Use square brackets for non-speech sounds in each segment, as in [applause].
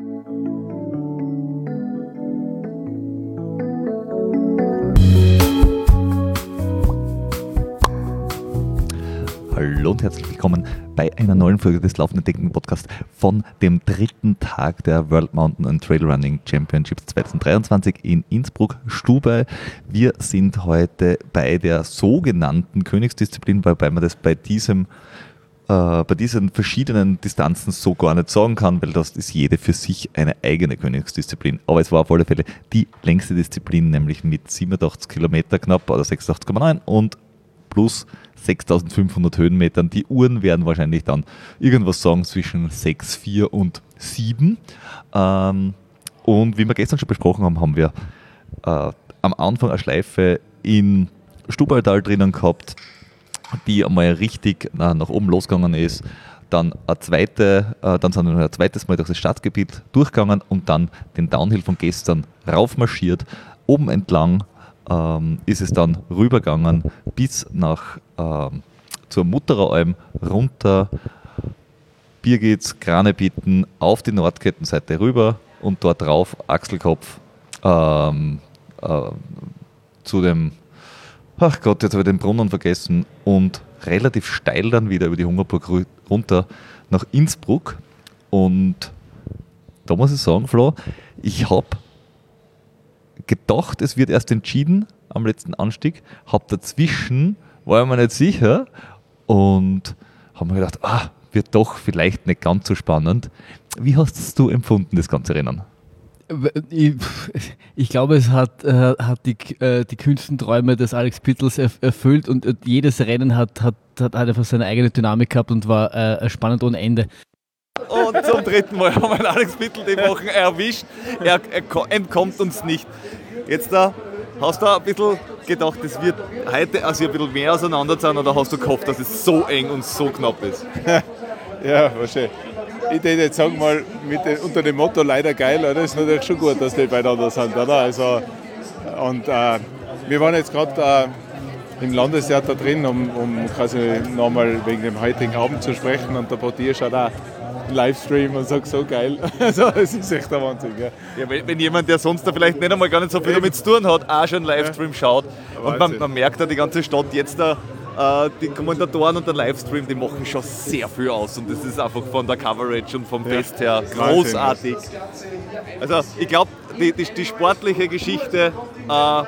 Hallo und herzlich willkommen bei einer neuen Folge des Laufenden Denken Podcast von dem dritten Tag der World Mountain and Trail Running Championships 2023 in Innsbruck, Stubai. Wir sind heute bei der sogenannten Königsdisziplin, wobei man das bei diesem äh, bei diesen verschiedenen Distanzen so gar nicht sagen kann, weil das ist jede für sich eine eigene Königsdisziplin. Aber es war auf alle Fälle die längste Disziplin, nämlich mit 87 Kilometer knapp oder 86,9 und plus 6500 Höhenmetern. Die Uhren werden wahrscheinlich dann irgendwas sagen zwischen 6, 4 und 7. Ähm, und wie wir gestern schon besprochen haben, haben wir äh, am Anfang eine Schleife in Stubaltal drinnen gehabt, die einmal richtig na, nach oben losgegangen ist. Dann, eine zweite, äh, dann sind wir ein zweites Mal durch das Stadtgebiet durchgegangen und dann den Downhill von gestern raufmarschiert, oben entlang ähm, ist es dann rübergegangen bis nach ähm, zur Mutterer runter, Birgits, Kranebitten auf die Nordkettenseite rüber und dort drauf Achselkopf ähm, äh, zu dem, ach Gott, jetzt habe ich den Brunnen vergessen und relativ steil dann wieder über die Hungerburg runter nach Innsbruck und da muss ich sagen, Flo, ich habe gedacht, es wird erst entschieden am letzten Anstieg, habe dazwischen, war ich mir nicht sicher und habe mir gedacht, ah, wird doch vielleicht nicht ganz so spannend. Wie hast du empfunden, das ganze Rennen? Ich, ich, glaube, es hat, äh, hat die, äh, die kühnsten Träume des Alex Pittels erfüllt und jedes Rennen hat, hat, hat einfach seine eigene Dynamik gehabt und war äh, spannend ohne Ende. Und zum dritten Mal haben wir Alex Pittel die Woche erwischt. Er, er entkommt uns nicht. Jetzt da, hast du ein bisschen gedacht, es wird heute also ein bisschen mehr auseinander sein oder hast du gehofft, dass es so eng und so knapp ist? [laughs] ja, wahrscheinlich. Ich würde jetzt sagen mal, den, unter dem Motto leider geil, oder? ist natürlich schon gut, dass die beieinander sind, oder? Also, und äh, wir waren jetzt gerade äh, im Landestheater drin, um, um quasi nochmal wegen dem heutigen Abend zu sprechen und der Portier schaut auch Livestream und sage, so geil. [laughs] Also es ist echt der Wahnsinn. Ja. ja wenn, wenn, jemand, der sonst da vielleicht nicht einmal gar nicht so viel damit zu tun hat, auch schon Livestream schaut und man, man, merkt ja die ganze Stadt jetzt da, die Kommentatoren und der Livestream, die machen schon sehr viel aus und das ist einfach von der Coverage und vom Fest her großartig. Also ich glaube, die, die, die, sportliche Geschichte äh,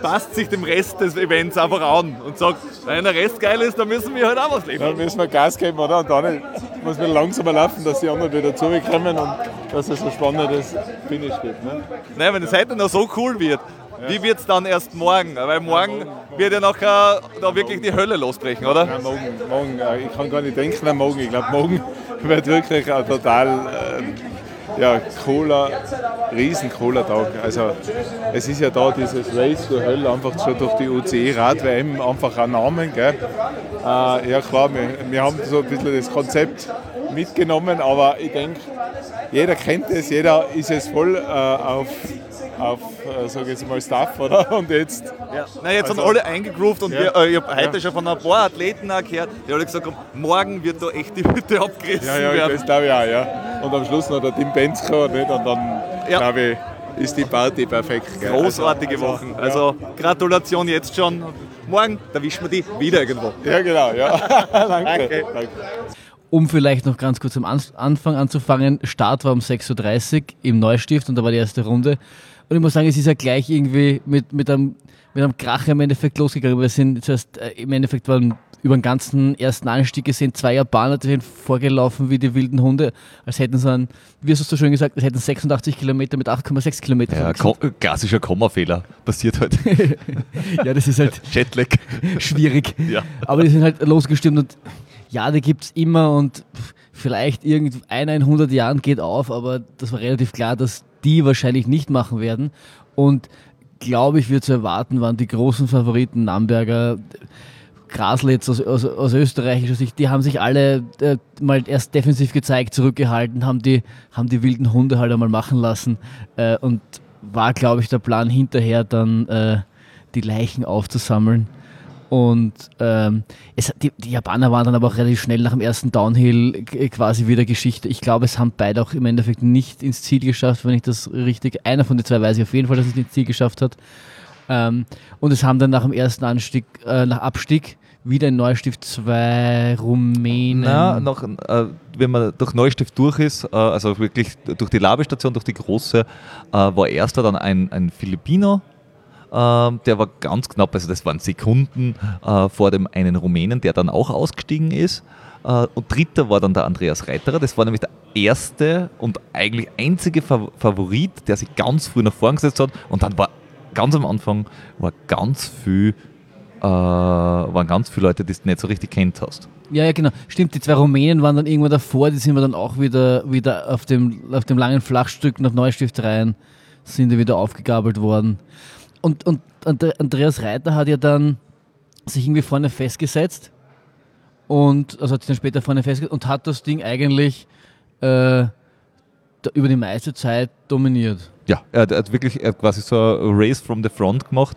passt sich dem Rest des Events einfach an und sagt, wenn der Rest geil ist, dann müssen wir halt auch was liefern. Dann müssen wir Gas geben, oder? Und dann muss man langsamer laufen, dass die anderen wieder zurückkommen und dass es ein spannendes Finish gibt. Ne? Nein, wenn es heute noch so cool wird. Wie wird es dann erst morgen? Weil morgen, wird ja nachher da wirklich die Hölle losbrechen, oder? Nein, morgen, morgen, äh, ich kann gar nicht denken an morgen. Ich glaube, morgen [laughs] wird wirklich ein total äh, ja, cooler, riesen cooler Tag. Also es ist ja da dieses Race to Hölle einfach schon durch die UCI Rad-WM einfach ein Namen. Gell? Äh, ja klar, wir, wir haben so ein bisschen das Konzept mitgenommen, aber ich denke, jeder kennt es, jeder ist es voll äh, auf auf, äh, sage jetzt mal, Staff, oder? [laughs] Und jetzt. Ja. Nein, jetzt also, sind alle eingegroovt und ja. wir, äh, ich habe heute ja. schon von ein paar Athleten auch gehört, die alle gesagt haben, morgen wird da echt die Hütte abgerissen ja, ja, werden. Das glaube ich auch, ja. Und am Schluss noch der Tim Bensko, nicht? Und dann, ja. glaube ich, ist die Party perfekt. Gell? Großartige also, Wochen. Also Gratulation jetzt schon. Morgen erwischen wir die wieder irgendwo. Ja, genau, ja. [laughs] Danke. Danke. Um vielleicht noch ganz kurz am Anfang anzufangen, Start war um 6.30 Uhr im Neustift und da war die erste Runde. Und ich muss sagen, es ist ja gleich irgendwie mit, mit, einem, mit einem Krach im Endeffekt losgegangen. Wir sind zuerst äh, im Endeffekt waren über den ganzen ersten Anstieg gesehen zwei Japaner, die sind vorgelaufen wie die wilden Hunde, als hätten sie einen, wie hast du so schön gesagt, als hätten 86 Kilometer mit 8,6 Kilometer. Ja, ko klassischer Kommafehler passiert halt. [laughs] ja, das ist halt [laughs] Jetlag. schwierig. [laughs] Ja. Aber die sind halt losgestimmt und ja, die gibt es immer und vielleicht irgendeiner in 100 Jahren geht auf, aber das war relativ klar, dass die wahrscheinlich nicht machen werden. Und glaube ich, wird zu erwarten waren die großen Favoriten Namberger, Grasl jetzt aus, aus, aus österreichischer Sicht, die haben sich alle äh, mal erst defensiv gezeigt, zurückgehalten, haben die, haben die wilden Hunde halt einmal machen lassen. Äh, und war, glaube ich, der Plan hinterher dann äh, die Leichen aufzusammeln Und ähm, es, die, die, Japaner waren dann aber auch relativ schnell nach dem ersten Downhill quasi wieder Geschichte. Ich glaube, es haben beide auch im Endeffekt nicht ins Ziel geschafft, wenn ich das richtig. Einer von den zwei weiß ich auf jeden Fall, dass es ins Ziel geschafft hat. Ähm, und es haben dann nach dem ersten Anstieg, äh, nach Abstieg wieder in Neustift zwei Rumänen. Na, noch, äh, wenn man durch Neustift durch ist, äh, also wirklich durch die Labestation, durch die große, äh, war erster dann ein, ein Filipino, der war ganz knapp, also das waren Sekunden äh, vor dem einen Rumänen, der dann auch ausgestiegen ist. Äh, und dritter war dann der Andreas Reiterer, das war nämlich der erste und eigentlich einzige Favorit, der sich ganz früh nach vorn gesetzt hat und dann war ganz am Anfang war ganz viel äh, waren ganz viele Leute, die du nicht so richtig kennt hast. Ja, ja, genau. Stimmt, die zwei Rumänen waren dann irgendwann davor, die sind wir dann auch wieder, wieder auf, dem, auf dem langen Flachstück nach Neustift rein, sind die wieder aufgegabelt worden. Und, und Andreas Reiter hat ja dann sich irgendwie vorne festgesetzt und, also hat sich dann später vorne festgesetzt und hat das Ding eigentlich äh, über die meiste Zeit dominiert. Ja, er hat wirklich er hat quasi so ein Race from the Front gemacht.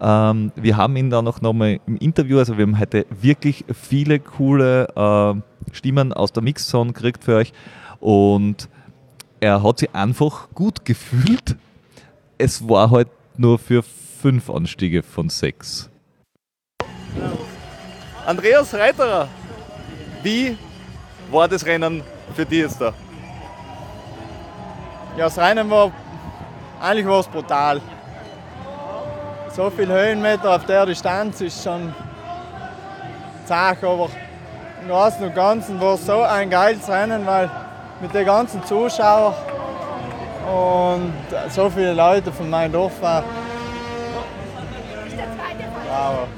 Ähm, wir haben ihn dann auch nochmal im Interview, also wir haben heute wirklich viele coole äh, Stimmen aus der Mixzone gekriegt für euch und er hat sich einfach gut gefühlt. Es war halt nur für fünf Anstiege von sechs. Andreas Reiterer, wie war das Rennen für dich jetzt da? Ja, das Rennen war, eigentlich war es brutal so viele Höhenmeter auf der Distanz ist schon zart, aber im Großen und Ganzen war es so ein geiles Rennen, weil mit den ganzen Zuschauern und so viele Leute von meinem Dorf waren. Wow.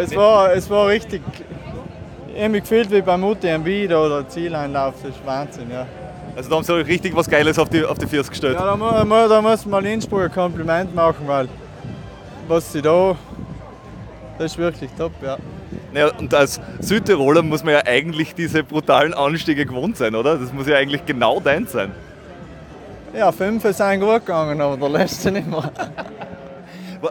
Es war, es war richtig. Ich habe mich gefühlt wie beim UTMB oder Zieleinlauf, das ist Wahnsinn. Ja. Also da haben sie richtig was Geiles auf die, auf die Füße gestellt. Ja, da, da, da muss man Innsbruck ein Kompliment machen, weil was sie da, das ist wirklich top, ja. Ja, und als Südtiroler muss man ja eigentlich diese brutalen Anstiege gewohnt sein, oder? Das muss ja eigentlich genau dein sein. Ja, fünf sind gut gegangen, aber der letzte nicht mehr.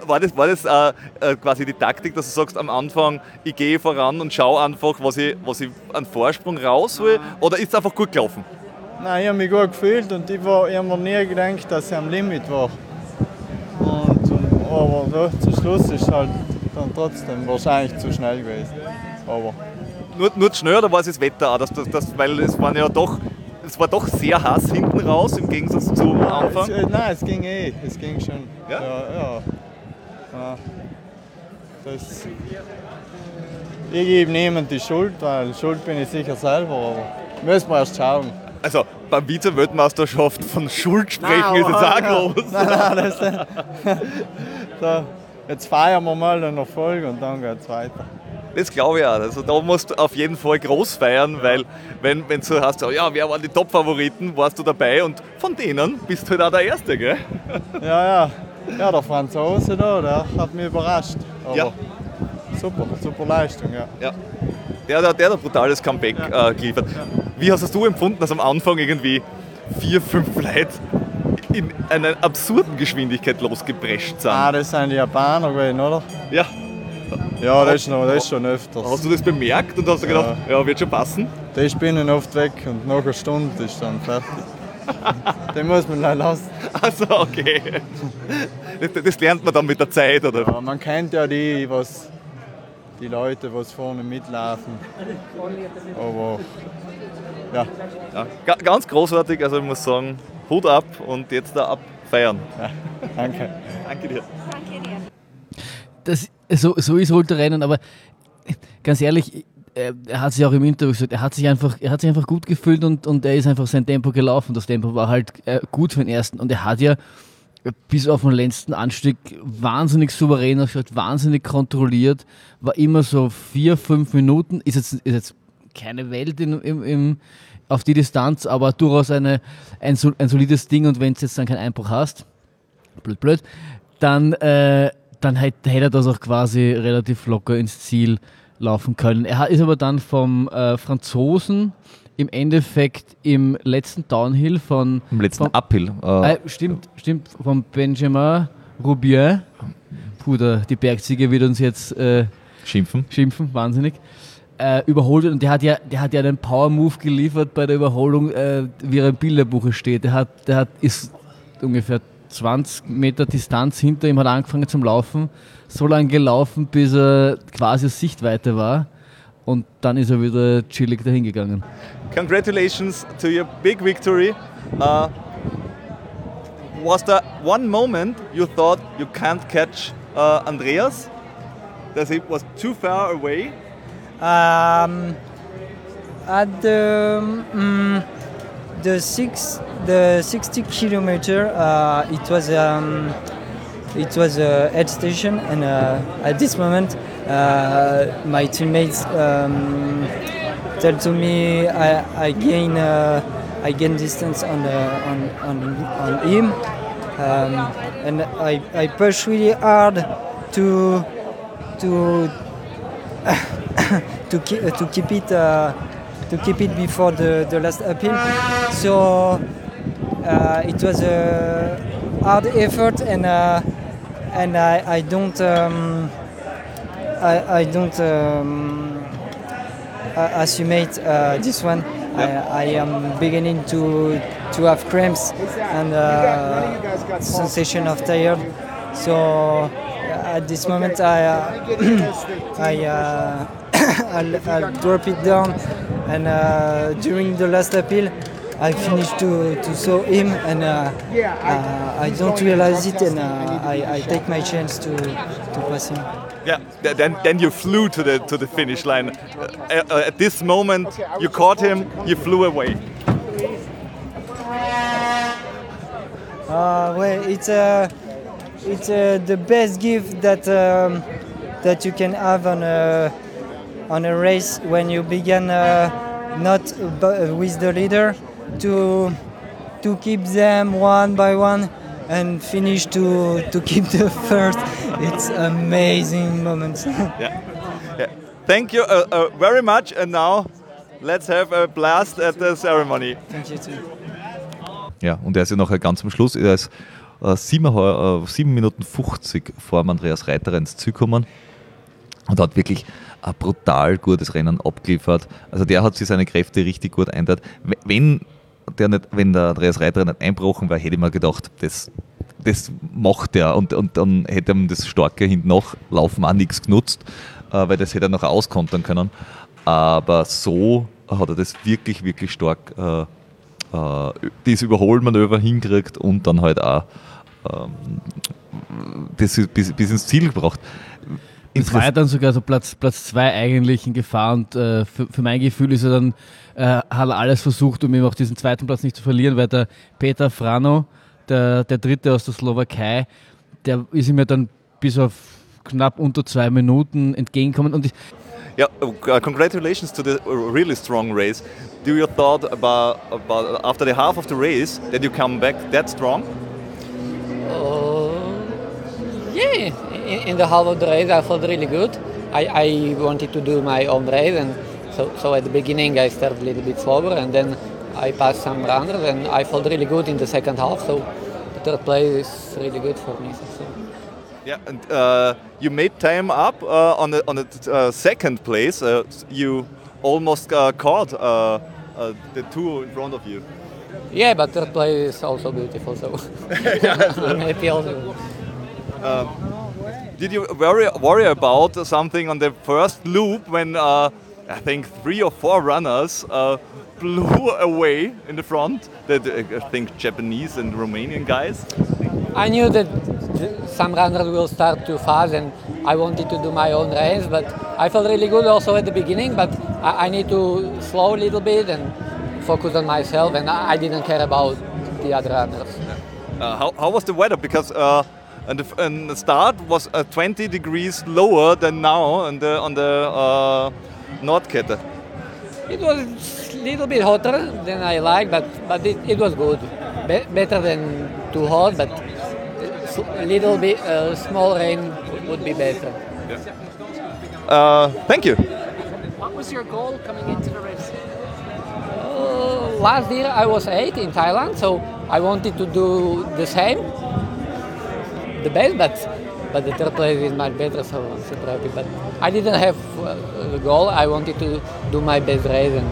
War das, war das äh, äh, quasi die Taktik, dass du sagst am Anfang, ich gehe voran und schaue einfach, was ich, was ich an Vorsprung raushole? Oder ist es einfach gut gelaufen? Nein, ich habe mich gut gefühlt und ich, ich habe mir nie gedacht, dass ich am Limit war. Und aber ja, zum Schluss ist halt dann trotzdem wahrscheinlich zu schnell gewesen. Aber nur, nur zu schnell oder war es das Wetter auch? Das, das, das, weil es waren ja doch, es war doch sehr heiß hinten raus im Gegensatz zum Anfang. Es, äh, nein, es ging eh, es ging schon. Ja? Ja, ja. Das, ich gebe niemand die Schuld, weil Schuld bin ich sicher selber, aber müssen wir erst schauen. Also beim Vize-Weltmeisterschaft von Schuld sprechen nein, ist jetzt auch groß. Nein, nein, das, [laughs] so, jetzt feiern wir mal den Erfolg und dann geht es weiter. Das glaube ich auch. Also da musst du auf jeden Fall groß feiern, weil wenn, wenn du hast, ja, wer waren die Top-Favoriten, warst du dabei und von denen bist du halt auch der Erste, gell? [laughs] Ja, ja. Ja, der Franzose da, der hat mich überrascht. Aber ja. super, super Leistung, ja. ja. Der, der, der hat ein brutales Comeback ja. äh, geliefert. Wie hast du empfunden, dass am Anfang irgendwie vier, fünf Leute in einer absurden Geschwindigkeit losgeprescht sind. Ah, das sind die Japaner gewesen, oder? Ja. Ja, das ist, noch, das ist schon öfters. Hast du das bemerkt und hast du gedacht, ja, ja wird schon passen? Die spinnen oft weg und nach einer Stunde ist dann fertig. [laughs] Den muss man leider lassen. Also okay. Das lernt man dann mit der Zeit, oder? Ja, man kennt ja die, was die Leute, was vorne mitlaufen. Aber ja. ja. Ganz großartig, also ich muss sagen, Hut ab und jetzt da abfeiern. Ja, danke. danke dir. Danke dir. Das, so, so ist Ultrarennen, aber ganz ehrlich, er hat sich auch im Interview gesagt, er hat sich einfach, er hat sich einfach gut gefühlt und, und er ist einfach sein Tempo gelaufen. Das Tempo war halt äh, gut für den ersten und er hat ja bis auf den letzten Anstieg wahnsinnig souverän ausgeschaut, wahnsinnig kontrolliert, war immer so vier, fünf Minuten, ist jetzt, ist jetzt keine Welt in, im, im, auf die Distanz, aber durchaus eine, ein, ein solides Ding und wenn du jetzt dann keinen Einbruch hast, blöd, blöd, dann, äh, dann hätte, er das auch quasi relativ locker ins Ziel laufen können. Er ist aber dann vom äh, Franzosen im Endeffekt im letzten Downhill von. Im letzten vom, Uphill. Äh, äh, stimmt, stimmt, von Benjamin Roubier. puh, der, die Bergsieger wird uns jetzt äh, Schimpfen. schimpfen, wahnsinnig. Äh, überholt und der hat ja, der hat ja einen Power-Move geliefert bei der Überholung, äh, wie er im Bilderbuche steht. Der hat, der hat, ist ungefähr 20 Meter Distanz hinter ihm, hat angefangen zum Laufen, so lange gelaufen, bis er quasi aus Sichtweite war. Und dann ist er wieder chillig dahingegangen. Congratulations to your big victory. Uh, was there one moment you thought you can't catch uh, Andreas? That it was too far away? Um, at the mm, the six the 60 kilometer, uh, it was um, it was a head station, and uh, at this moment, uh, my teammates um, tell to me I, I gain uh, I gain distance on on, on on him, um, and I, I push really hard to to [coughs] to keep to keep it uh, to keep it before the, the last appeal. So uh, it was a hard effort, and uh, and I, I don't um, I, I don't um, uh, uh, this one. I, I am beginning to to have cramps and uh, sensation of tired. So uh, at this moment I uh, [clears throat] I uh, [coughs] I'll, I'll drop it down and uh, during the last appeal I finished to, to saw him and uh, uh, I don't realize it and uh, I, I take my chance to, to pass him. Yeah. Then, then you flew to the to the finish line. Uh, uh, at this moment, you caught him. You flew away. Uh, well, it's uh, it's uh, the best gift that um, that you can have on a on a race when you begin uh, not bu- with the leader to to keep them one by one and finish to to keep the [laughs] first. It's amazing moments. [laughs] Yeah. yeah. Thank you uh, uh, very much. And now, let's have a blast at the ceremony. Thank you too. Ja, und er ist ja nachher ganz am Schluss, er ist äh, 7, äh, 7 Minuten 50 vor Andreas Reiter ins Ziel gekommen und hat wirklich ein brutal gutes Rennen abgeliefert. Also der hat sich seine Kräfte richtig gut. W- Wenn der, nicht, wenn der Andreas Reiter nicht einbrochen wäre, hätte ich mir gedacht, das, das macht er und, und dann hätte ihm das starke hinten nachlaufen auch nichts genutzt, äh, weil das hätte er noch auskontern können. Aber so hat er das wirklich, wirklich stark äh, äh, das Überholmanöver hinkriegt und dann halt auch ähm, das bis, bis ins Ziel gebracht. Es war ja dann sogar so Platz, Platz zwei eigentlich in Gefahr und äh, für, für mein Gefühl ist er dann, äh, hat er alles versucht, um eben auch diesen zweiten Platz nicht zu verlieren, weil der Peter Frano, der, der Dritte aus der Slowakei, der ist ihm ja dann bis auf knapp unter zwei Minuten entgegengekommen und ich, Yeah, uh, congratulations to the uh, really strong race. Do you thought about, about after the half of the race that you come back that strong? Yeah, in, in the half of the race I felt really good. I, I wanted to do my own race, and so, so at the beginning I started a little bit slower, and then I passed some runners, and I felt really good in the second half. So the third place is really good for me. So. Yeah, and uh, you made time up uh, on the on the uh, second place. Uh, you almost uh, caught uh, uh, the two in front of you. Yeah, but third place is also beautiful. So [laughs] [laughs] I'm happy also. Did you worry worry about something on the first loop when uh, I think three or four runners uh, blew [laughs] away in the front? The, I think Japanese and Romanian guys. I knew that some runners will start too fast, and I wanted to do my own race. But I felt really good also at the beginning. But I, I need to slow a little bit and focus on myself, and I, I didn't care about the other runners. Uh, how, how was the weather? Because uh, and the, and the start was uh, 20 degrees lower than now on the on the uh, Nordkette. It was a little bit hotter than I like, but but it, it was good. Be- better than too hot, but a little bit uh, small rain would- be better. Uh, thank you. What was your goal coming into the race? Uh, last year I was eight in Thailand, so I wanted to do the same, the best. But but the third place is much better, so I'm super happy. But I didn't have uh, the goal. I wanted to do my best race, and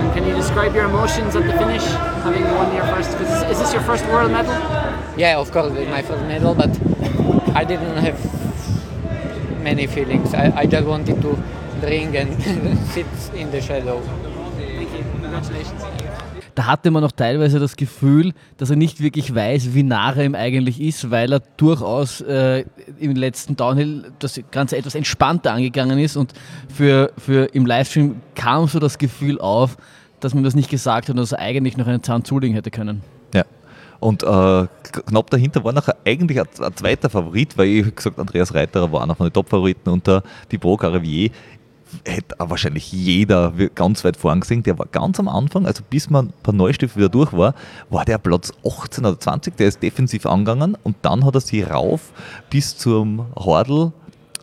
And can you describe your emotions at the finish, having won your first? Cause is this your first world medal? yeah, of course, it's my first medal, but I didn't have many feelings. I, I just wanted to drink and [laughs] sit in the shadow. Thank you. Congratulations. Da hatte man auch teilweise das Gefühl, dass er nicht wirklich weiß, wie nah er ihm eigentlich ist, weil er durchaus äh, im letzten Downhill das Ganze etwas entspannter angegangen ist und für, für im Livestream kam so das Gefühl auf, dass man das nicht gesagt hat und dass er eigentlich noch einen Zahn zulegen hätte können. Ja. Und äh, knapp dahinter war nachher eigentlich ein, ein zweiter Favorit, weil ich gesagt, Andreas Reiterer war einer von den Top-Favoriten und der Thibaut Caravier hätte wahrscheinlich jeder ganz weit vorn gesehen. Der war ganz am Anfang, also bis man per Neustift wieder durch war, war der Platz 18 oder 20, der ist defensiv angegangen und dann hat er sich rauf bis zum Hordel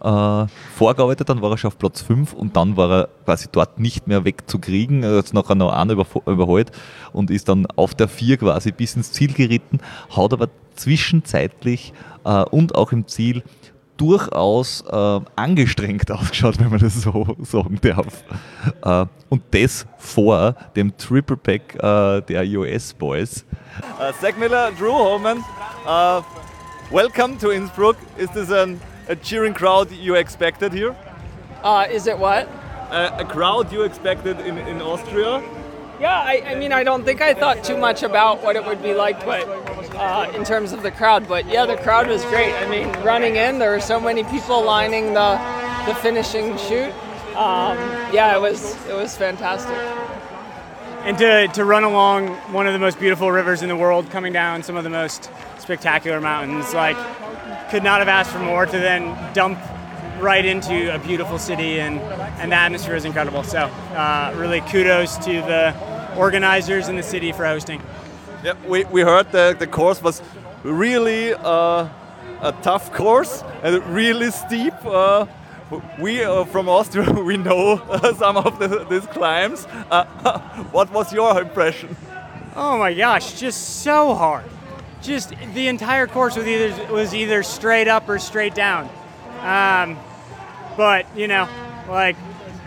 äh, vorgearbeitet, dann war er schon auf Platz 5 und dann war er quasi dort nicht mehr wegzukriegen, er hat nachher noch einen überholt und ist dann auf der 4 quasi bis ins Ziel geritten, hat aber zwischenzeitlich äh, und auch im Ziel durchaus äh, angestrengt [laughs] ausgeschaut, wenn man das so sagen darf. Äh, und das vor dem Triple Pack äh, der US Boys. Uh, Zach Miller, Drew Holman, uh, welcome to Innsbruck. Is this an, a cheering crowd you expected here? Uh, is it what? A, a crowd you expected in, in Austria? Yeah, I, I mean, I don't think I thought too much about what it would be like, but uh, in terms of the crowd. But yeah, the crowd was great. I mean, running in, there were so many people lining the the finishing chute. Um, yeah, it was it was fantastic. and to, to run along one of the most beautiful rivers in the world, coming down some of the most spectacular mountains, like could not have asked for more. To then dump right into a beautiful city, and and the atmosphere is incredible. So uh, really kudos to the organizers in the city for hosting. Yeah, we, we heard the, the course was really uh, a tough course and really steep. Uh, we uh, from Austria [laughs] we know uh, [laughs] some of the, these climbs. Uh, [laughs] what was your impression? Oh my gosh, just so hard. Just the entire course was either was either straight up or straight down. Um, but you know, like,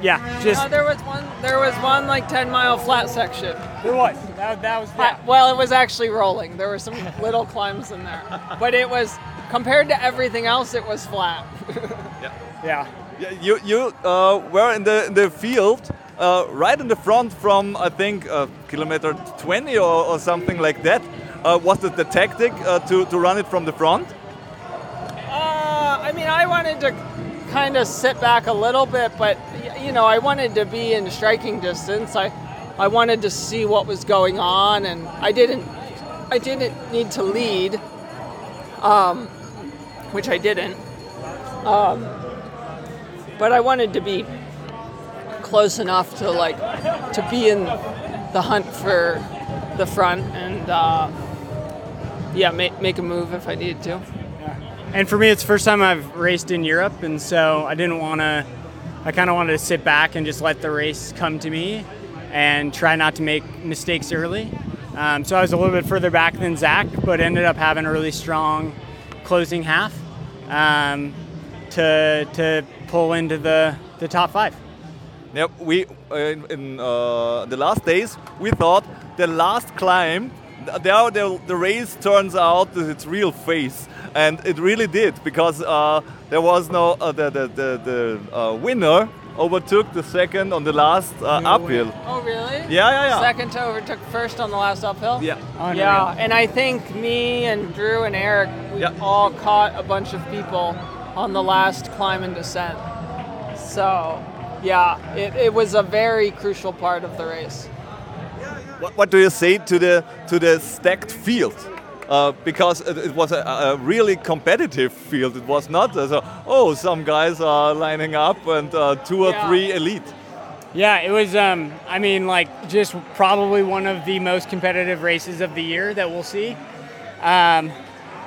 yeah, just Uh, there was one there was one like ten mile flat section. there was that, that was yeah. Well, it was actually rolling. There were some [laughs] little climbs in there, but it was compared to everything else, it was flat. [laughs] yeah. Yeah, you you uh, were in the in the field uh, right in the front from I think uh, kilometer 20 or, or something like that. Uh, was it the tactic uh, to, to run it from the front? Uh, I mean, I wanted to kind of sit back a little bit, but you know, I wanted to be in striking distance. I, I wanted to see what was going on, and I didn't, I didn't need to lead, um, which I didn't. Um, but I wanted to be close enough to like to be in the hunt for the front and uh, yeah, make, make a move if I needed to. And for me, it's the first time I've raced in Europe, and so I didn't want to. I kind of wanted to sit back and just let the race come to me, and try not to make mistakes early. Um, so I was a little bit further back than Zach, but ended up having a really strong closing half um, to to pull into the the top five. Yeah, we uh, in, in uh, the last days we thought the last climb, there the, the race turns out that its real face, and it really did because uh, there was no uh, the the the, the uh, winner overtook the second on the last uh, uphill. Oh, really? Yeah, yeah, yeah. Second to overtook first on the last uphill? Yeah. Yeah, and I think me and Drew and Eric, we Yeah. all caught a bunch of people on the last climb and descent. So, yeah, it, it was a very crucial part of the race. What, what do you say to the to the stacked field? Uh, because it, it was a, a really competitive field. It was not as a, oh some guys are lining up and uh, two or Yeah. three elite. Yeah, it was. Um, I mean, like just probably one of the most competitive races of the year that we'll see, um,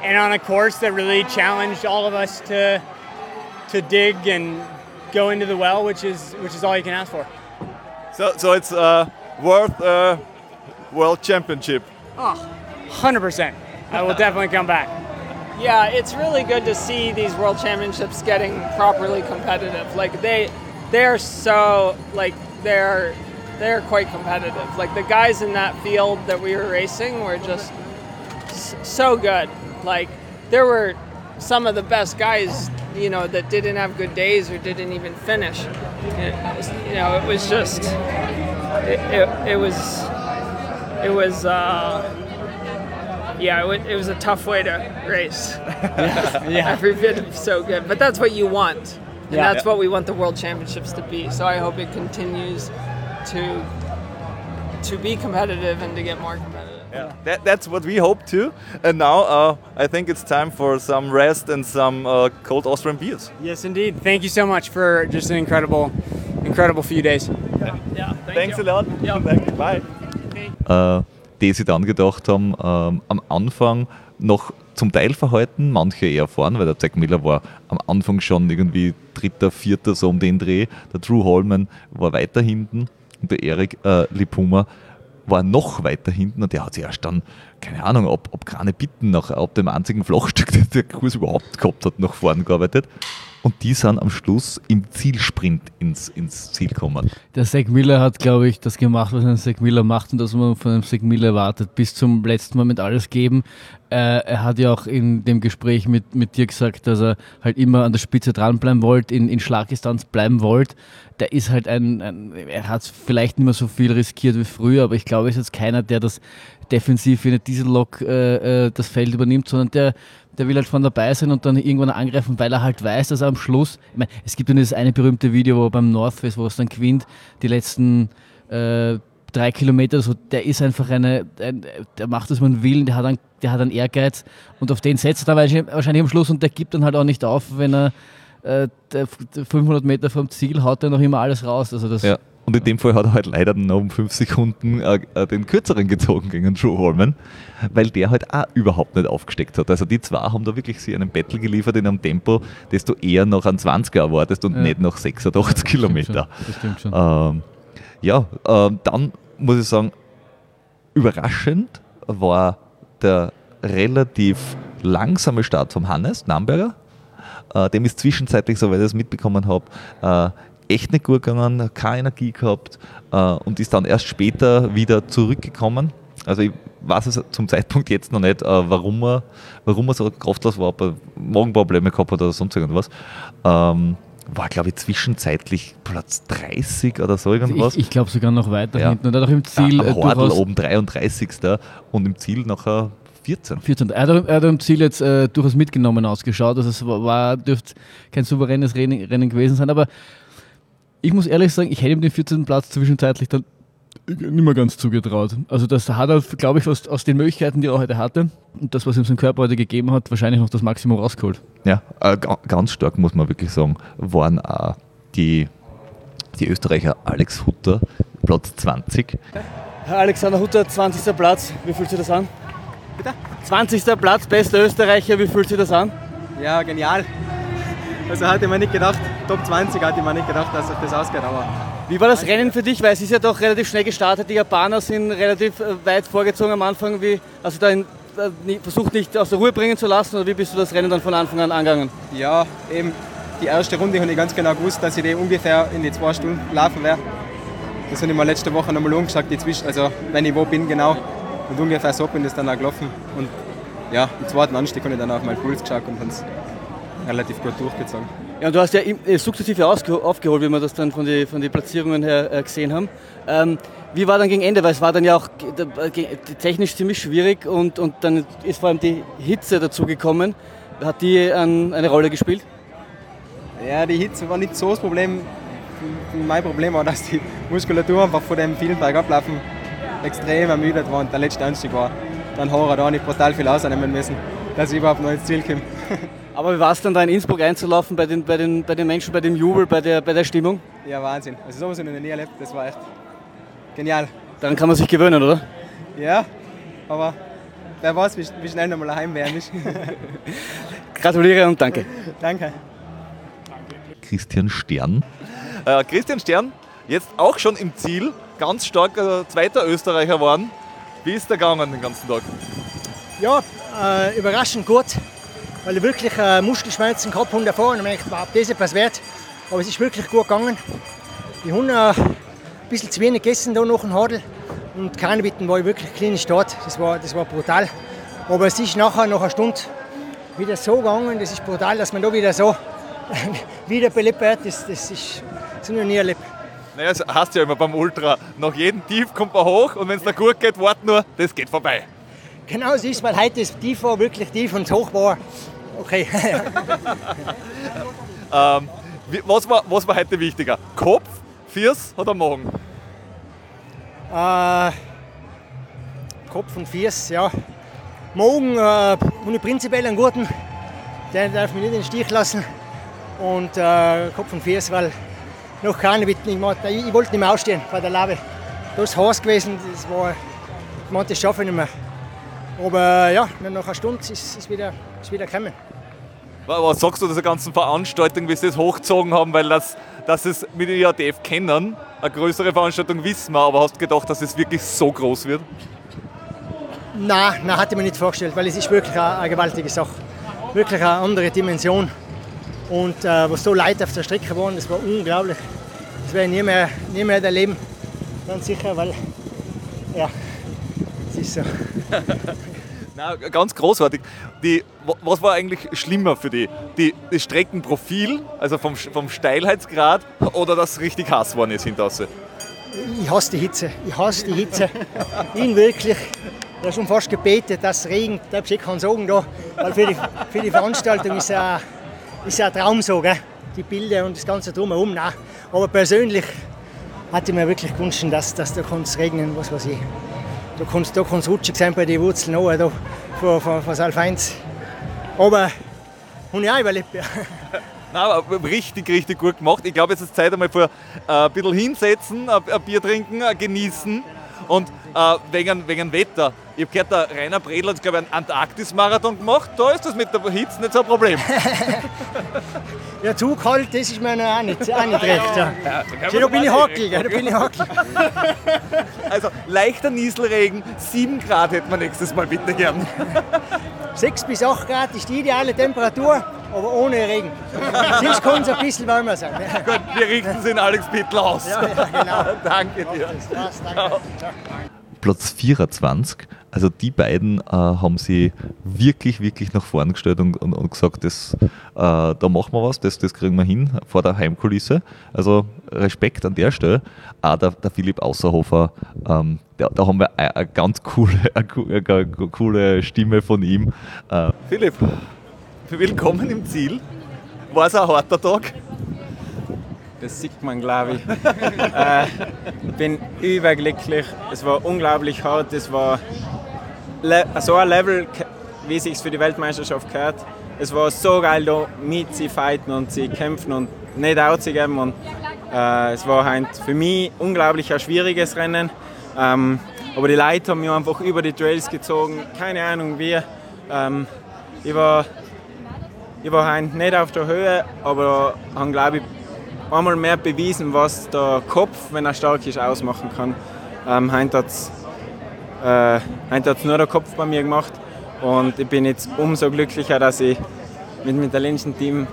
and on a course that really challenged all of us to to dig and go into the well, which is which is all you can ask for. So so it's uh, worth a world championship. Ah. Oh, 100%. I will definitely come back. yeah, it's really good to see these world championships getting properly competitive. Like they, they're so like they're they're quite competitive. Like the guys in that field that we were racing were just so good. Like there were some of the best guys, you know, that didn't have good days or didn't even finish. It you know, it was just it, it, it was it was uh, yeah, it, wa- it was a tough way to race. [laughs] Yeah. Every bit of so good, but that's what you want, and Yeah. that's what we want the World Championships to be. So I hope it continues to to be competitive and to get more competitive. Yeah, that, that's what we hope too. And now uh, I think it's time for some rest and some uh, cold Austrian beers. Yes, indeed. Thank you so much for just an incredible, incredible few days. Yeah, thank Thanks you. a lot. Yeah. Thank äh, die sich dann gedacht haben, ähm, am Anfang noch zum Teil verhalten, manche eher erfahren, weil der Zack Miller war am Anfang schon irgendwie dritter, vierter, so um den Dreh. Der Drew Holman war weiter hinten und der Erik äh, Lipuma war noch weiter hinten und der hat sich erst dann, keine Ahnung, ob, ob keine Bitten nach ab dem einzigen Flachstück, [laughs] das der Kurs überhaupt gehabt hat, nach vorn gearbeitet. Und die sind am Schluss im Zielsprint ins, ins Ziel gekommen. Der Zack Miller hat, glaube ich, das gemacht, was ein Zack Miller macht und das man von einem Zack Miller erwartet. Bis zum letzten Moment alles geben. Äh, er hat ja auch in dem Gespräch mit, mit dir gesagt, dass er halt immer an der Spitze dranbleiben wollte, in, in Schlagdistanz bleiben wollte. Der ist halt ein, ein er hat vielleicht nicht mehr so viel riskiert wie früher, aber ich glaube, er ist jetzt keiner, der das defensiv wie eine Diesellok äh, äh, das Feld übernimmt, sondern der, der will halt von dabei sein und dann irgendwann angreifen, weil er halt weiß, dass er am Schluss, ich meine, es gibt ja dieses eine berühmte Video, wo er beim North Face, wo es dann gewinnt, die letzten äh, drei Kilometer, so, der ist einfach eine, ein, der macht, was man will, der hat, einen, der hat einen Ehrgeiz und auf den setzt er dann wahrscheinlich am Schluss und der gibt dann halt auch nicht auf, wenn er äh, der- der 500 Meter vom Ziel haut er noch immer alles raus. Also das, Ja. Und in dem Fall hat er halt leider noch um fünf Sekunden äh, äh, den kürzeren gezogen gegen Joe Holman, weil der halt auch überhaupt nicht aufgesteckt hat. Also die zwei haben da wirklich sich einen Battle geliefert in einem Tempo, das du eher noch an 20er erwartest und Ja. nicht noch 86 Kilometer. Das stimmt schon. Ähm, ja, ähm, dann muss ich sagen, überraschend war der relativ langsame Start vom Hannes Namberger. Äh, dem ist zwischenzeitlich, soweit ich das mitbekommen habe, äh, echt nicht gut gegangen, keine Energie gehabt äh, und ist dann erst später wieder zurückgekommen. Also ich weiß es zum Zeitpunkt jetzt noch nicht, äh, warum, er, warum er so kraftlos war, ob er Magenprobleme gehabt hat oder sonst irgendwas. Ähm, war, glaube ich, zwischenzeitlich Platz 30 oder so irgendwas. ich ich glaube sogar noch weiter Ja. hinten. Und er hat auch im Ziel ja, äh, Hordel oben 33. und im Ziel nachher 14. 14. Er hat, er hat im Ziel jetzt äh, durchaus mitgenommen ausgeschaut. Also es war dürfte kein souveränes Rennen, Rennen gewesen sein. Aber ich muss ehrlich sagen, ich hätte ihm den 14. Platz zwischenzeitlich dann nicht mehr ganz zugetraut. Also das hat er, glaube ich, aus, aus den Möglichkeiten, die er heute hatte und das, was ihm sein Körper heute gegeben hat, wahrscheinlich noch das Maximum rausgeholt. Ja, äh, ga- ganz stark muss man wirklich sagen, waren auch die, die Österreicher Alex Hutter, Platz 20. Herr Alexander Hutter, 20. Platz. Wie fühlt sich das an? Bitte? 20. Platz, bester Österreicher. Wie fühlt sich das an? Ja, genial. Also hatte ich mir nicht gedacht, Top 20 hatte ich mir nicht gedacht, dass sich das ausgeht, aber Wie war das Rennen für dich? Weil es ist ja doch relativ schnell gestartet. Die Japaner sind relativ äh, weit vorgezogen am Anfang. Wie, also da äh, versucht nicht aus der Ruhe bringen zu lassen oder wie bist du das Rennen dann von Anfang an angegangen? ja, eben die erste Runde habe ich ganz genau gewusst, dass ich die ungefähr in die zwei Stunden laufen werde. Das habe ich mir letzte Woche nochmal umgeschaut, die Zwisch also wenn ich wo bin genau. Und ungefähr so bin ich dann auch gelaufen. Und ja, im zweiten Anstieg habe ich dann auf meinen Puls geschaut und dann relativ gut durchgezogen. Ja, du hast ja äh, sukzessive aufgeholt, wie wir das dann von den von die Platzierungen her äh, gesehen haben. Ähm, wie war dann gegen Ende? Weil es war dann ja auch ge- technisch ziemlich schwierig und, und dann ist vor allem die Hitze dazugekommen. Hat die an, eine Rolle gespielt? Ja, die Hitze war nicht so das Problem. Mein Problem war, [laughs] dass die Muskulatur einfach von dem vielen Bergablaufen extrem ermüdet war und der letzte Anstieg war. Dann habe ich da nicht brutal viel ausnehmen müssen, dass ich überhaupt noch ins Ziel komme. [laughs] Aber wie war es dann da in Innsbruck einzulaufen bei den, bei den, bei den Menschen, bei dem Jubel, bei der, bei der Stimmung? Ja, Wahnsinn. Also sowas habe ich noch nie erlebt. Das war echt genial. Daran kann man sich gewöhnen, oder? Ja, aber wer weiß, wie, wie schnell nochmal daheim werden ist. [laughs] Gratuliere und danke. Danke. Christian Stern. Äh, Christian Stern, jetzt auch schon im Ziel, ganz stark äh, zweiter Österreicher geworden. Wie ist der gegangen den ganzen Tag? Ja, äh, überraschend gut. Weil ich wirklich äh, Muskelschmerzen gehabt habe davor und ich dachte, das ist etwas wert. Aber es ist wirklich gut gegangen. Ich habe äh, ein bisschen zu wenig gegessen da nach dem Hadel und keine Bitten war ich wirklich klinisch dort. Das war, das war brutal. Aber es ist nachher, nach einer Stunde, wieder so gegangen, das ist brutal, dass man da wieder so [laughs] wieder belebt wird. Das, das ist so noch nie erlebt. Naja, das heißt ja immer beim Ultra, nach jedem Tief kommt man hoch und wenn es da gut geht, wart nur, das geht vorbei. Genau so ist weil heute das Tief war wirklich tief und das hoch war. Okay. [laughs] ähm, was, war, was war heute wichtiger? Kopf, Fiers oder Magen? Äh, Kopf und Fiers, ja. Magen äh, habe ich prinzipiell einen guten. Der darf mich nicht in den Stich lassen. Und äh, Kopf und Fiers, weil noch keine Bitten. Ich, ich, wollte nicht mehr ausstehen bei der Labe. Das ist heiß gewesen, das war, ich meinte, das schaffe ich nicht mehr. Aber ja, nach einer Stunde ist es wieder, ist wieder gekommen. Was sagst du dieser ganzen Veranstaltung, wie sie das hochgezogen haben, weil das, dass es mit dem IADF kennen, eine größere Veranstaltung wissen wir, aber hast du gedacht, dass es wirklich so groß wird? Nein, nein, hatte ich mir nicht vorgestellt, weil es ist wirklich eine, eine gewaltige Sache. Wirklich eine andere Dimension. Und äh, was so Leute auf der Strecke waren, das war unglaublich. Das werde ich nie mehr, nie mehr erleben, ganz sicher, weil ja, es ist so. [laughs] Na, ganz großartig. Die, was war eigentlich schlimmer für die? die das Streckenprofil, also vom, vom Steilheitsgrad, oder das richtig heiß geworden ist hinter Ich hasse die Hitze. Ich hasse die Hitze. ihn wirklich. Ich habe schon fast gebetet, dass es regnet. Ich kann sagen, da, weil für die, für die Veranstaltung ist es ist ein Traum so, gell? die Bilder und das Ganze drumherum. Nein. Aber persönlich hatte ich mir wirklich gewünscht, dass, dass da es regnen, was weiß ich. Da kann es da rutschig sein bei den Wurzeln auch, da, von, von, von Salfeins. Aber und ja, überlebt. Ja. [laughs] Nein, aber richtig, richtig gut gemacht. Ich glaube, jetzt ist Zeit einmal für äh, ein bisschen hinsetzen, ein, ein Bier trinken, ein genießen. Und äh, wegen, wegen Wetter. Ich habe gehört, der Rainer Bredl hat glaube einen Antarktis-Marathon gemacht. Da ist das mit der Hitze nicht so ein Problem. [laughs] ja, zu kalt, das ist mir auch nicht, auch nicht recht. Ja. Ja, da, da bin ich hackelig, da bin ich hackelig. [laughs] also leichter Nieselregen, 7 Grad hätten wir nächstes Mal bitte gern. [laughs] 6 bis 8 Grad ist die ideale Temperatur, aber ohne Regen. Sonst kann es ein bisschen wärmer sein. Gut, wir richten sie in Alex Bittler aus. Ja, ja, genau. danke dir. Das, danke. Platz 24. Also die beiden äh, haben sie wirklich, wirklich nach vorn gestellt und, und, und gesagt, das, äh, da machen wir was, das, das kriegen wir hin vor der Heimkulisse. Also Respekt an der Stelle. Auch der, der Philipp Außerhofer, ähm, der, da haben wir eine, eine ganz coole, [laughs] eine, eine, coole Stimme von ihm. Äh, Philipp, willkommen im Ziel. War es ein harter Tag? Das sieht man, glaube ich. [laughs] äh, ich bin überglücklich. Es war unglaublich hart. Es war so ein Level, wie es sich für die Weltmeisterschaft gehört. Es war so geil, da mit sie fighten und sie kämpfen und nicht aufzugeben. Und, äh, es war halt für mich unglaublich ein schwieriges Rennen. Ähm, aber die Leute haben mich einfach über die Trails gezogen. Keine Ahnung wie. Ähm, ich war, ich war halt nicht auf der Höhe, aber haben, glaube ich, einmal mehr bewiesen, was der Kopf, wenn er stark ist, ausmachen kann. Ähm, heute hat es äh, nur der Kopf bei mir gemacht und ich bin jetzt umso glücklicher, dass ich mit dem italienischen Team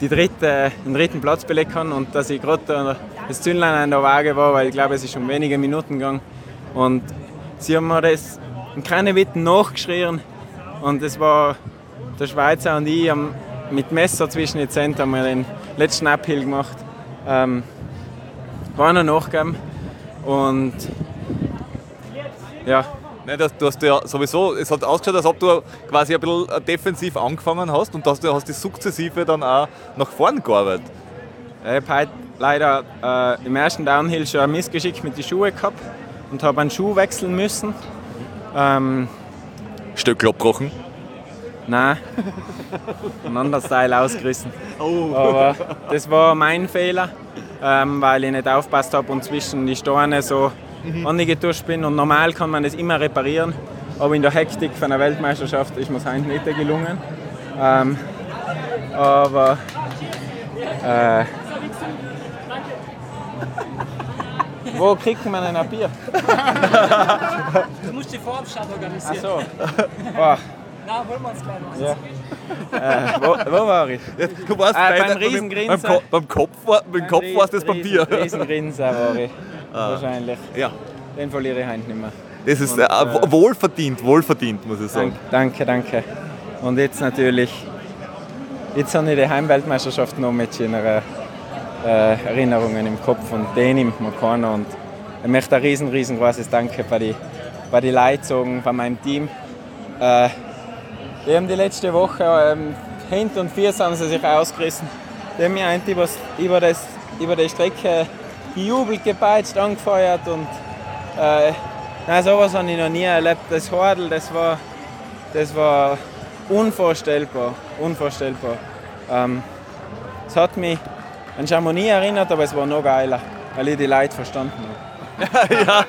die dritte, den dritten Platz belegen kann und dass ich gerade das Zündlein an der Waage war, weil ich glaube, es ist schon wenige Minuten gegangen. Und sie haben mir das in keine Witten nachgeschrien und es war der Schweizer und ich haben mit Messer zwischen haben wir den letzten Uphill gemacht ähm, keiner nachgeben. Und ja. Nein, das, du hast ja sowieso, es hat ausgeschaut, als ob du quasi ein bisschen defensiv angefangen hast und dass du hast die sukzessive dann auch nach vorn gearbeitet. Ich habe heute leider äh, im ersten Downhill schon ein Missgeschick mit den Schuhen gehabt und habe einen Schuh wechseln müssen. Ähm, Stück abgebrochen? Nein, ein anderes Teil ausgerissen. Oh. Aber das war mein Fehler, ähm, weil ich nicht aufpasst habe und zwischen die Steine so mhm. angetuscht bin. Und normal kann man das immer reparieren, aber in der Hektik von einer Weltmeisterschaft ist mir es heute nicht gelungen. Ähm, aber äh, wo kriegt man denn ein Bier? du musst die Vorabstadt organisieren. Ach so. Oh. Na, wollen wir uns gleich Ja. Äh, wo, wo war ich? Du warst äh, bei beim Riesengrinsen. Beim, beim Kopf, war, beim Kopf war es das Papier. Riesengrinsen war ich. Ah. Wahrscheinlich. Ja. Den verliere ich heute nicht mehr. Das ist Und, äh, äh, wohlverdient, wohlverdient, muss ich sagen. Danke, danke. Und jetzt natürlich, jetzt habe ich die Heimweltmeisterschaft noch mit schöneren äh, Erinnerungen im Kopf und den nimmt mir keiner. Und ich möchte ein riesen, riesengroßes Danke bei die, bei die sagen, bei meinem Team. Äh, die haben die letzte Woche, ähm, Hände und Füße haben sie sich ausgerissen. Die haben mich eigentlich über, über, das, über die Strecke gejubelt, gepeitscht, angefeuert und äh, nein, sowas habe ich noch nie erlebt. Das Hordel, das war, das war unvorstellbar, unvorstellbar. Ähm, es hat mich an Chamonix erinnert, aber es war noch geiler, weil ich die Leute verstanden habe. [laughs] ja.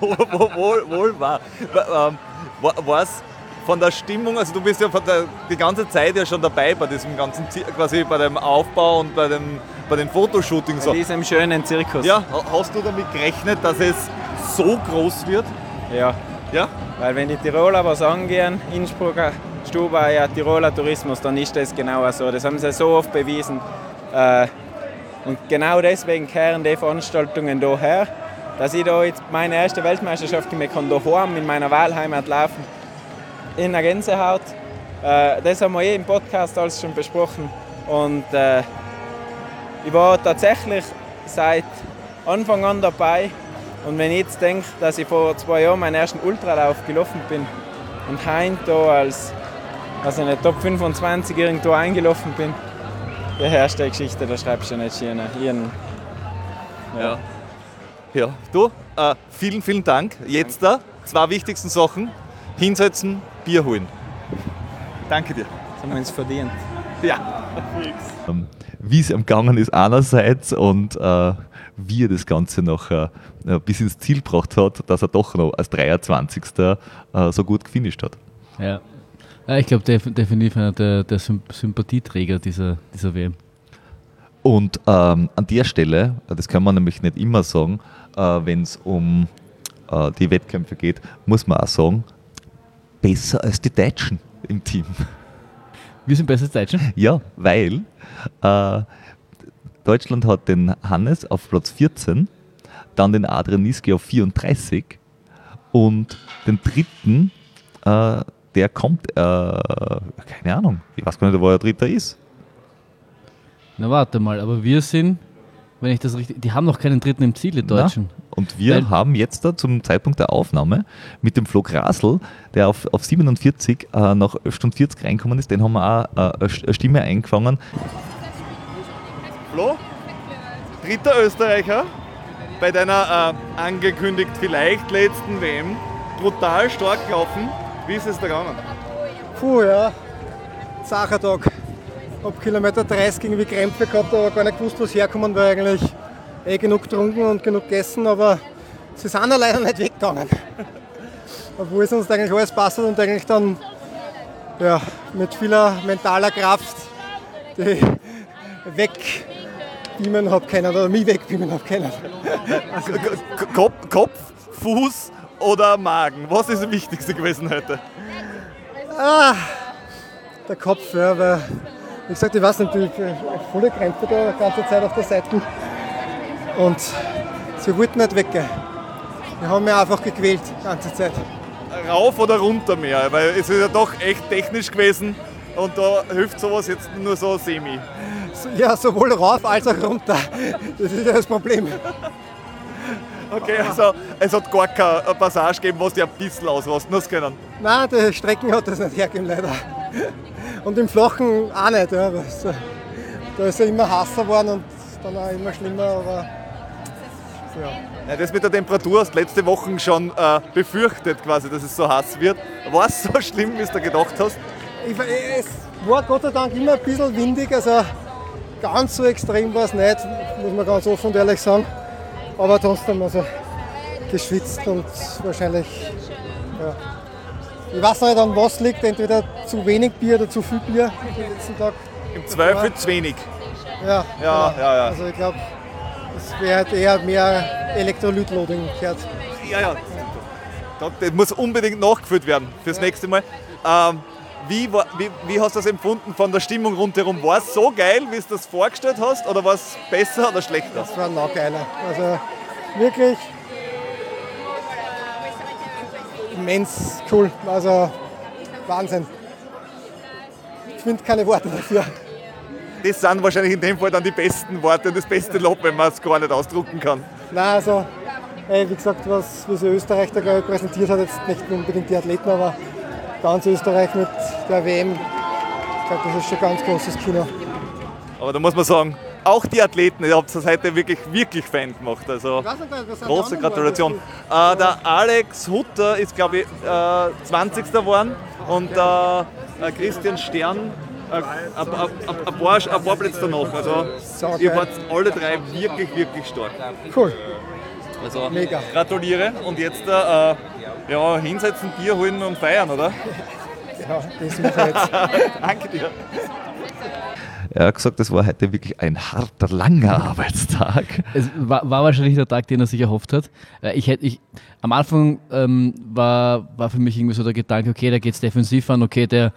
[laughs] wohl, wohl, wohl wahr. Wa- ähm, wa- Was von der Stimmung, also du bist ja der, die ganze Zeit ja schon dabei bei diesem ganzen, quasi bei dem Aufbau und bei, dem, bei den Fotoshootings. Bei diesem schönen Zirkus. Ja, ha- hast du damit gerechnet, dass es so groß wird? Ja. Ja? Weil wenn die Tiroler was angehen, Innsbrucker Stube, ja, Tiroler Tourismus, dann ist das genau so. Das haben sie so oft bewiesen. Äh, und genau deswegen kehren die Veranstaltungen hierher, dass ich da jetzt meine erste Weltmeisterschaft gemacht kann, daheim in meiner Wahlheimat laufen, in der Gänsehaut. Äh, das haben wir eh im Podcast alles schon besprochen. Und äh, ich war tatsächlich seit Anfang an dabei. Und wenn ich jetzt denke, dass ich vor zwei Jahren meinen ersten Ultralauf gelaufen bin und heute da als also in der Top 25 irgendwo eingelaufen bin, die erste Geschichte, da schreibst du nicht schön. Ihren, Ja. Ja, du, äh, vielen, vielen Dank. Jetzt da, zwei wichtigsten Sachen. Hinsetzen, Bier holen. Danke dir. Das haben wir uns verdient. Ja. Ähm, wie es ihm gegangen ist einerseits und äh, wie er das Ganze noch äh, äh, bis ins Ziel gebracht hat, dass er doch noch als 23. Äh, so gut gefinisht hat. Ja. ich glaube def definitiv einer der, der Symp Sympathieträger dieser, dieser WM. Und ähm, an der Stelle, das kann man nämlich nicht immer sagen, wenn es um äh, die Wettkämpfe geht, muss man auch sagen, besser als die Deutschen im Team. Wir sind besser als Deutschen? Ja, weil äh, Deutschland hat den Hannes auf Platz 14, dann den Adrian Niski auf 34 und den dritten, äh, der kommt, äh, keine Ahnung, ich weiß gar nicht, wo er dritter ist. Na warte mal, aber wir sind, wenn ich das richtig, die haben noch keinen dritten im Ziel, die Deutschen. Na, und wir Weil- haben jetzt da zum Zeitpunkt der Aufnahme mit dem Flo Grasl, der auf, auf 47 äh, nach 11 Stunden 40 reinkommen ist, den haben wir auch äh, eine Stimme eingefangen. Flo, dritter Österreicher bei deiner äh, angekündigt vielleicht letzten WM. Brutal stark gelaufen. Wie ist es da gegangen? Puh, ja. Sachertag. Ab Kilometer 30 irgendwie Krämpfe gehabt, aber gar nicht gewusst, was herkommen, weil eigentlich eh genug getrunken und genug gegessen, aber sie sind ja leider nicht weggegangen. [laughs] Obwohl es uns eigentlich alles passt und eigentlich dann ja, mit vieler mentaler Kraft die [laughs] wegbeamen habe können oder mich wegbeamen habe können. [laughs] Also, Kopf, Kopf, Fuß oder Magen? Was ist das Wichtigste gewesen heute? Ah, der Kopf, ja, weil, wie gesagt, ich weiß nicht, ich äh, volle Krämpfe da die ganze Zeit auf der Seite. Und sie wollten nicht weggehen. Die haben mich einfach gequält die ganze Zeit. Rauf oder runter mehr? Weil es ist ja doch echt technisch gewesen und da hilft sowas jetzt nur so semi. Ja, sowohl rauf als auch runter. Das ist ja das Problem. Okay, also es hat gar keine Passage gegeben, was dir ein bisschen ausrasten hast können. Nein, die Strecken hat das nicht hergegeben, leider. Und im Flachen auch nicht. Ja, da ist ja immer heißer geworden und dann auch immer schlimmer. Aber ja. Ja, das mit der Temperatur hast du letzte Woche schon äh, befürchtet, quasi, dass es so heiß wird. War es so [laughs] schlimm, wie du gedacht hast? Ich, es war Gott sei Dank immer ein bisschen windig, also ganz so extrem war es nicht, muss man ganz offen und ehrlich sagen. Aber trotzdem, also geschwitzt und wahrscheinlich, ja. Ich weiß nicht, an was liegt, entweder zu wenig Bier oder zu viel Bier den letzten Tag. Im Zweifel zu wenig. Ja, Ja, genau. ja, ja. Also ich glaube, es wäre halt eher mehr Elektrolytloading gehört. Ja, ja. Das muss unbedingt nachgeführt werden fürs nächste Mal. Ähm, wie, war, wie, wie hast du das empfunden von der Stimmung rundherum? War es so geil, wie du das vorgestellt hast, oder war es besser oder schlechter? Das war noch geiler. Also wirklich immens cool. Also Wahnsinn. Ich finde keine Worte dafür. Das sind wahrscheinlich in dem Fall dann die besten Worte und das beste Lob, wenn man es gar nicht ausdrucken kann. Nein, also ey, wie gesagt, was wie Österreich da ich, präsentiert hat, jetzt nicht unbedingt die Athleten, aber ganz Österreich mit der WM, ich glaube, das ist schon ganz großes Kino. Aber da muss man sagen, auch die Athleten, ihr habt das heute wirklich, wirklich fein gemacht. Also nicht, große Gratulation. Äh, der Alex Hutter ist, glaube ich, äh, 20. geworden und der äh, Christian Stern äh, ein, paar, ein paar Plätze danach. Also ihr wart alle drei wirklich, wirklich stark. Cool. Also Mega. gratuliere und jetzt äh, ja, hinsetzen, Bier holen und feiern, oder? Ja, das mache ich jetzt. [laughs] Danke dir. Er hat gesagt, das war heute wirklich ein harter, langer Arbeitstag. Es war, war wahrscheinlich der Tag, den er sich erhofft hat. Äh, Ich hätte, ich, am Anfang ähm, war, war für mich irgendwie so der Gedanke, okay, da geht es defensiv an, okay, der,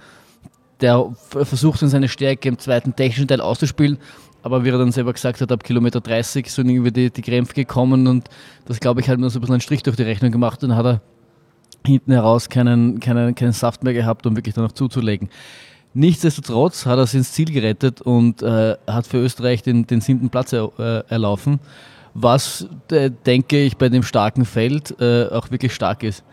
der versucht dann seine Stärke im zweiten technischen Teil auszuspielen, aber wie er dann selber gesagt hat, ab Kilometer 30 sind irgendwie die, die Krämpfe gekommen und das, glaube ich, hat mir so ein bisschen einen Strich durch die Rechnung gemacht und dann hat er hinten heraus keinen, keinen, keinen Saft mehr gehabt, um wirklich dann noch zuzulegen. Nichtsdestotrotz hat er es ins Ziel gerettet und äh, hat für Österreich den, den siebten Platz er, äh, erlaufen, was, äh, denke ich, bei dem starken Feld äh, auch wirklich stark ist.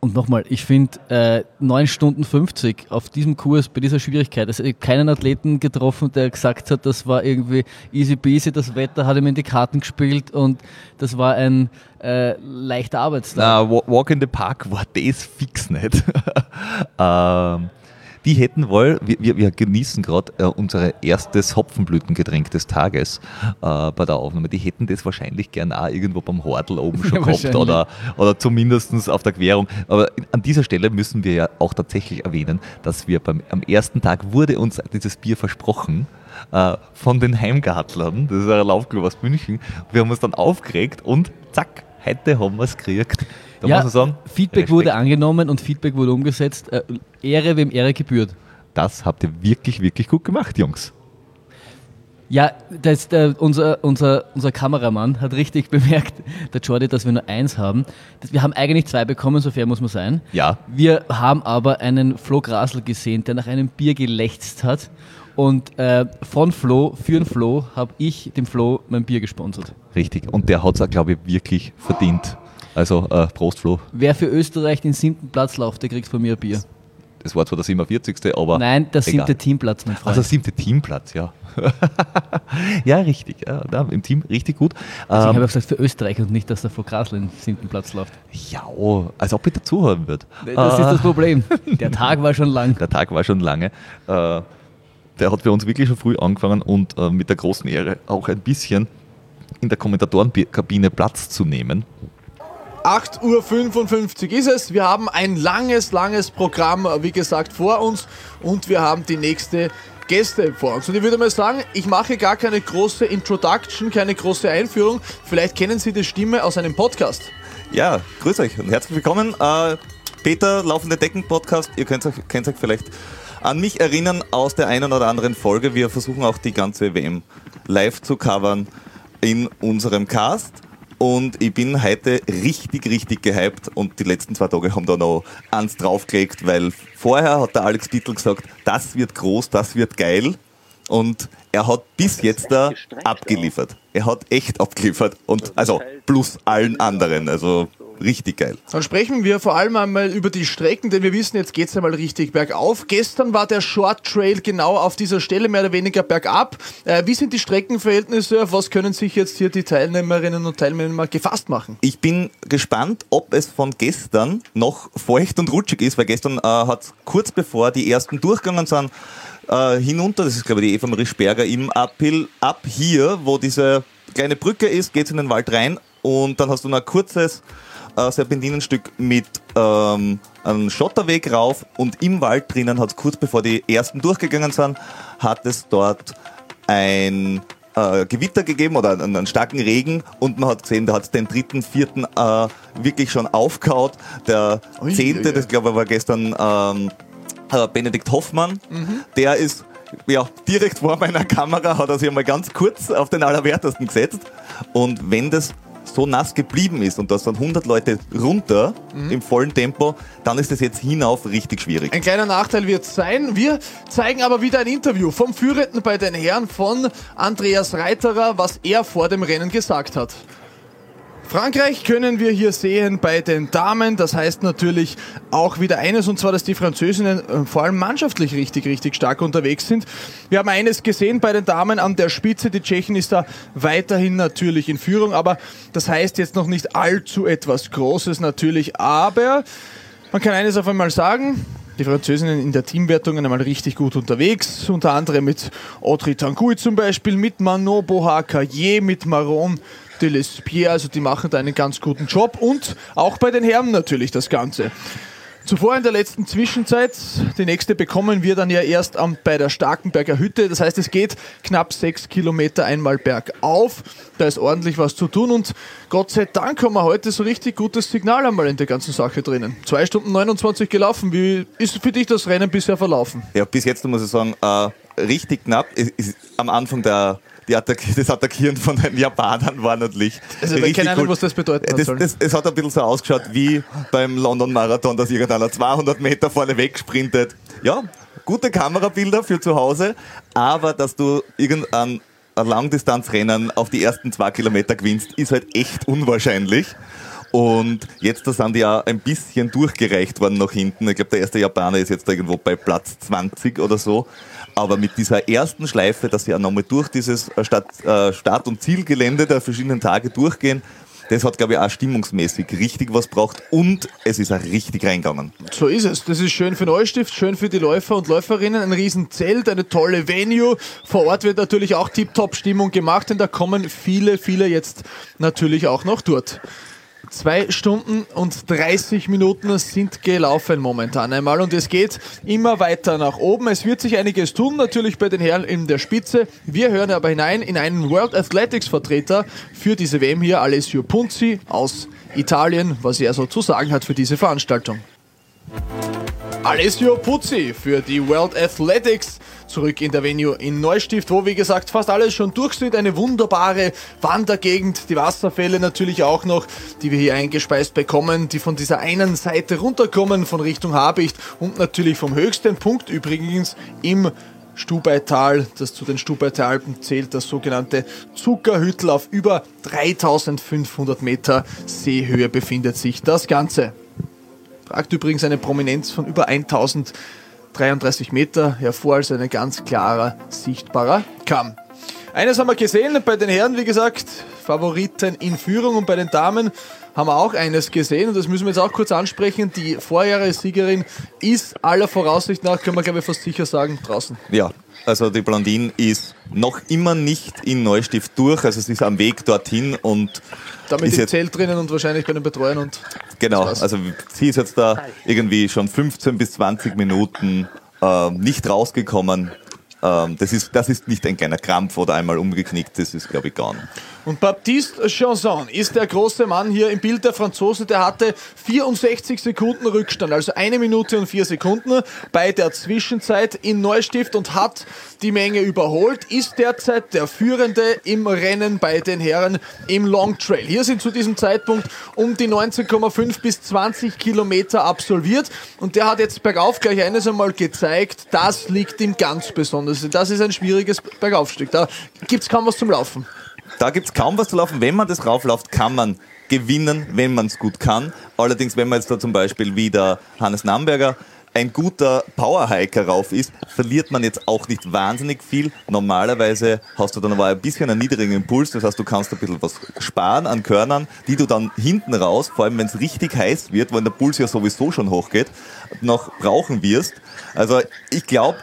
Und nochmal, ich finde äh, 9 Stunden 50 auf diesem Kurs bei dieser Schwierigkeit. Ich hab keinen Athleten getroffen, der gesagt hat, das war irgendwie easy peasy, das Wetter hat ihm in die Karten gespielt und das war ein äh, leichter Arbeitstag. Na, Wa- Walk in the Park war das fix nicht. [laughs] ähm, die hätten wohl, wir, wir, genießen gerade äh, unser erstes Hopfenblütengetränk des Tages äh, bei der Aufnahme. Die hätten das wahrscheinlich gern auch irgendwo beim Hordel oben schon Ja, [laughs] gehabt oder, oder zumindest auf der Querung. Aber an dieser Stelle müssen wir ja auch tatsächlich erwähnen, dass wir beim, am ersten Tag wurde uns dieses Bier versprochen äh, von den Heimgartlern. Das ist ein Laufclub aus München. Wir haben uns dann aufgeregt und zack, heute haben wir es gekriegt. Da muss man sagen, Feedback wurde angenommen und Feedback wurde umgesetzt. Äh, Ehre, wem Ehre gebührt. Das habt ihr wirklich, wirklich gut gemacht, Jungs. Ja, das, der, unser, unser, unser Kameramann hat richtig [laughs] bemerkt, der Jordi, dass wir nur eins haben. Das, wir haben eigentlich zwei bekommen, so fair muss man sein. Ja. Wir haben aber einen Flo Grasl gesehen, der nach einem Bier gelächzt hat. Und äh, von Flo, für den Flo, habe ich dem Flo mein Bier gesponsert. Richtig. Und der hat es auch, glaube ich, wirklich verdient. Also, äh, Prost, Flo. Wer für Österreich den siebten Platz läuft, der kriegt von mir ein Bier. Das war zwar der 47. aber. Nein, der egal. siebte Teamplatz, mein Freund. Also, siebte Teamplatz, ja. [laughs] ja, richtig. Ja, da, Im Team richtig gut. Also ich Ähm, habe ja gesagt für Österreich und nicht, dass der Flo Grasl den siebten Platz läuft. ja, als ob ich dazuhören würde. Das ist das Problem. [laughs] Der Tag war schon lang. Der Tag war schon lange. Äh, der hat für uns wirklich schon früh angefangen und äh, mit der großen Ehre auch ein bisschen in der Kommentatorenkabine Platz zu nehmen. 8.55 Uhr ist es. Wir haben ein langes, langes Programm, äh, wie gesagt, vor uns und wir haben die nächste Gäste vor uns. Und ich würde mal sagen, ich mache gar keine große Introduction, keine große Einführung. Vielleicht kennen Sie die Stimme aus einem Podcast. Ja, grüß euch und herzlich willkommen. Äh, Peter, Laufende Decken Podcast. Ihr könnt euch, könnt euch vielleicht an mich erinnern aus der einen oder anderen Folge. Wir versuchen auch die ganze WM live zu covern in unserem Cast. Und ich bin heute richtig, richtig gehypt und die letzten zwei Tage haben da noch eins draufgelegt, weil vorher hat der Alex Bittel gesagt, das wird groß, das wird geil. Und er hat bis jetzt da abgeliefert. Er hat echt abgeliefert. Und also plus allen anderen. Also richtig geil. Dann sprechen wir vor allem einmal über die Strecken, denn wir wissen, jetzt geht es einmal richtig bergauf. Gestern war der Short Trail genau auf dieser Stelle mehr oder weniger bergab. Äh, wie sind die Streckenverhältnisse? Auf was können sich jetzt hier die Teilnehmerinnen und Teilnehmer gefasst machen? Ich bin gespannt, ob es von gestern noch feucht und rutschig ist, weil gestern äh, hat kurz bevor die ersten durchgegangen sind, äh, hinunter, das ist glaube ich die Eva Marie Sperger im Uphill, ab hier, wo diese kleine Brücke ist, geht es in den Wald rein und dann hast du noch ein kurzes äh, Serpentinenstück mit ähm, einem Schotterweg rauf und im Wald drinnen hat es kurz bevor die ersten durchgegangen sind, hat es dort ein äh, Gewitter gegeben oder einen, einen, starken Regen und man hat gesehen, da hat es den dritten, vierten äh, wirklich schon aufgehaut. Der Ui, zehnte, das glaube ich war gestern ähm, äh, Benedikt Hoffmann, mhm. der ist ja, direkt vor meiner Kamera hat er sich einmal ganz kurz auf den Allerwertesten gesetzt. Und wenn das so nass geblieben ist und da sind 100 Leute runter mhm. im vollen Tempo, dann ist es jetzt hinauf richtig schwierig. Ein kleiner Nachteil wird es sein. Wir zeigen aber wieder ein Interview vom Führenden bei den Herren von Andreas Reiterer, was er vor dem Rennen gesagt hat. Frankreich können wir hier sehen bei den Damen. Das heißt natürlich auch wieder eines, und zwar, dass die Französinnen äh, vor allem mannschaftlich richtig, richtig stark unterwegs sind. Wir haben eines gesehen bei den Damen an der Spitze. Die Tschechen ist da weiterhin natürlich in Führung, aber das heißt jetzt noch nicht allzu etwas Großes natürlich. Aber man kann eines auf einmal sagen, die Französinnen in der Teamwertung einmal richtig gut unterwegs, unter anderem mit Audrey Tanguy zum Beispiel, mit Manon Bohar-Caillé, mit Maron de Lespierre, also die machen da einen ganz guten Job und auch bei den Herren natürlich das Ganze. Zuvor in der letzten Zwischenzeit, die nächste bekommen wir dann ja erst am, bei der Starkenberger Hütte. Das heißt, es geht knapp sechs Kilometer einmal bergauf. Da ist ordentlich was zu tun und Gott sei Dank haben wir heute so richtig gutes Signal einmal in der ganzen Sache drinnen. Zwei Stunden 29 gelaufen. Wie ist für dich das Rennen bisher verlaufen? Ja, bis jetzt muss ich sagen, äh, richtig knapp. Ist, ist am Anfang der Attack das Attackieren von den Japanern war natürlich. Also, ich keine Ahnung, cool. was das bedeutet. Das, das, es hat ein bisschen so ausgeschaut wie beim London Marathon, dass irgendeiner 200 Meter vorne wegsprintet. Ja, gute Kamerabilder für zu Hause, aber dass du irgendein Langdistanzrennen auf die ersten zwei Kilometer gewinnst, ist halt echt unwahrscheinlich. Und jetzt da sind die ja ein bisschen durchgereicht worden nach hinten. Ich glaube, der erste Japaner ist jetzt irgendwo bei Platz 20 oder so. Aber mit dieser ersten Schleife, dass sie auch nochmal durch dieses äh, Start-, äh, Start und Zielgelände der verschiedenen Tage durchgehen, das hat, glaube ich, auch stimmungsmäßig richtig was braucht und es ist auch richtig reingegangen. So ist es. Das ist schön für Neustift, schön für die Läufer und Läuferinnen. Ein Riesenzelt, eine tolle Venue. Vor Ort wird natürlich auch Tip-Top-Stimmung gemacht, denn da kommen viele, viele jetzt natürlich auch noch dort. Zwei Stunden und 30 Minuten sind gelaufen momentan einmal und es geht immer weiter nach oben. Es wird sich einiges tun, natürlich bei den Herren in der Spitze. Wir hören aber hinein in einen World Athletics Vertreter für diese WM hier, Alessio Punzi aus Italien, was er so zu sagen hat für diese Veranstaltung. Alessio Puzzi für die World Athletics zurück in der Venue in Neustift, wo wie gesagt fast alles schon durch sind. Eine wunderbare Wandergegend, die Wasserfälle natürlich auch noch, die wir hier eingespeist bekommen, die von dieser einen Seite runterkommen, von Richtung Habicht und natürlich vom höchsten Punkt übrigens im Stubaital, das zu den Stubaitalpen zählt, das sogenannte Zuckerhüttel auf über 3500 Meter Seehöhe befindet sich das Ganze. Tragt übrigens eine Prominenz von über 1033 Meter hervor, als ein ganz klarer, sichtbarer Kamm. Eines haben wir gesehen, bei den Herren, wie gesagt, Favoriten in Führung und bei den Damen haben wir auch eines gesehen und das müssen wir jetzt auch kurz ansprechen. Die Vorjahressiegerin ist aller Voraussicht nach, können wir glaube ich fast sicher sagen, draußen. Ja, also die Blondine ist noch immer nicht in Neustift durch, also sie ist am Weg dorthin und damit im Zelt drinnen und wahrscheinlich bei den Betreuern und genau, also sie ist jetzt da irgendwie schon 15 bis 20 Minuten äh, nicht rausgekommen. Ähm, das, ist, das ist nicht ein kleiner Krampf oder einmal umgeknickt, das ist glaube ich gar nicht. Und Baptiste Chanson ist der große Mann hier im Bild der Franzosen. Der hatte 64 Sekunden Rückstand, also eine Minute und vier Sekunden bei der Zwischenzeit in Neustift und hat die Menge überholt, ist derzeit der Führende im Rennen bei den Herren im Long Trail. Hier sind zu diesem Zeitpunkt um die 19,5 bis 20 Kilometer absolviert und der hat jetzt bergauf gleich eines einmal gezeigt, das liegt ihm ganz besonders. Das ist ein schwieriges Bergaufstück. Da gibt es kaum was zum Laufen. Da gibt es kaum was zu laufen. Wenn man das raufläuft, kann man gewinnen, wenn man es gut kann. Allerdings, wenn man jetzt da zum Beispiel wie der Hannes Namberger ein guter Powerhiker rauf ist, verliert man jetzt auch nicht wahnsinnig viel. Normalerweise hast du dann aber ein bisschen einen niedrigen Impuls, das heißt, du kannst ein bisschen was sparen an Körnern, die du dann hinten raus, vor allem wenn es richtig heiß wird, weil der Puls ja sowieso schon hochgeht, noch brauchen wirst. Also ich glaube,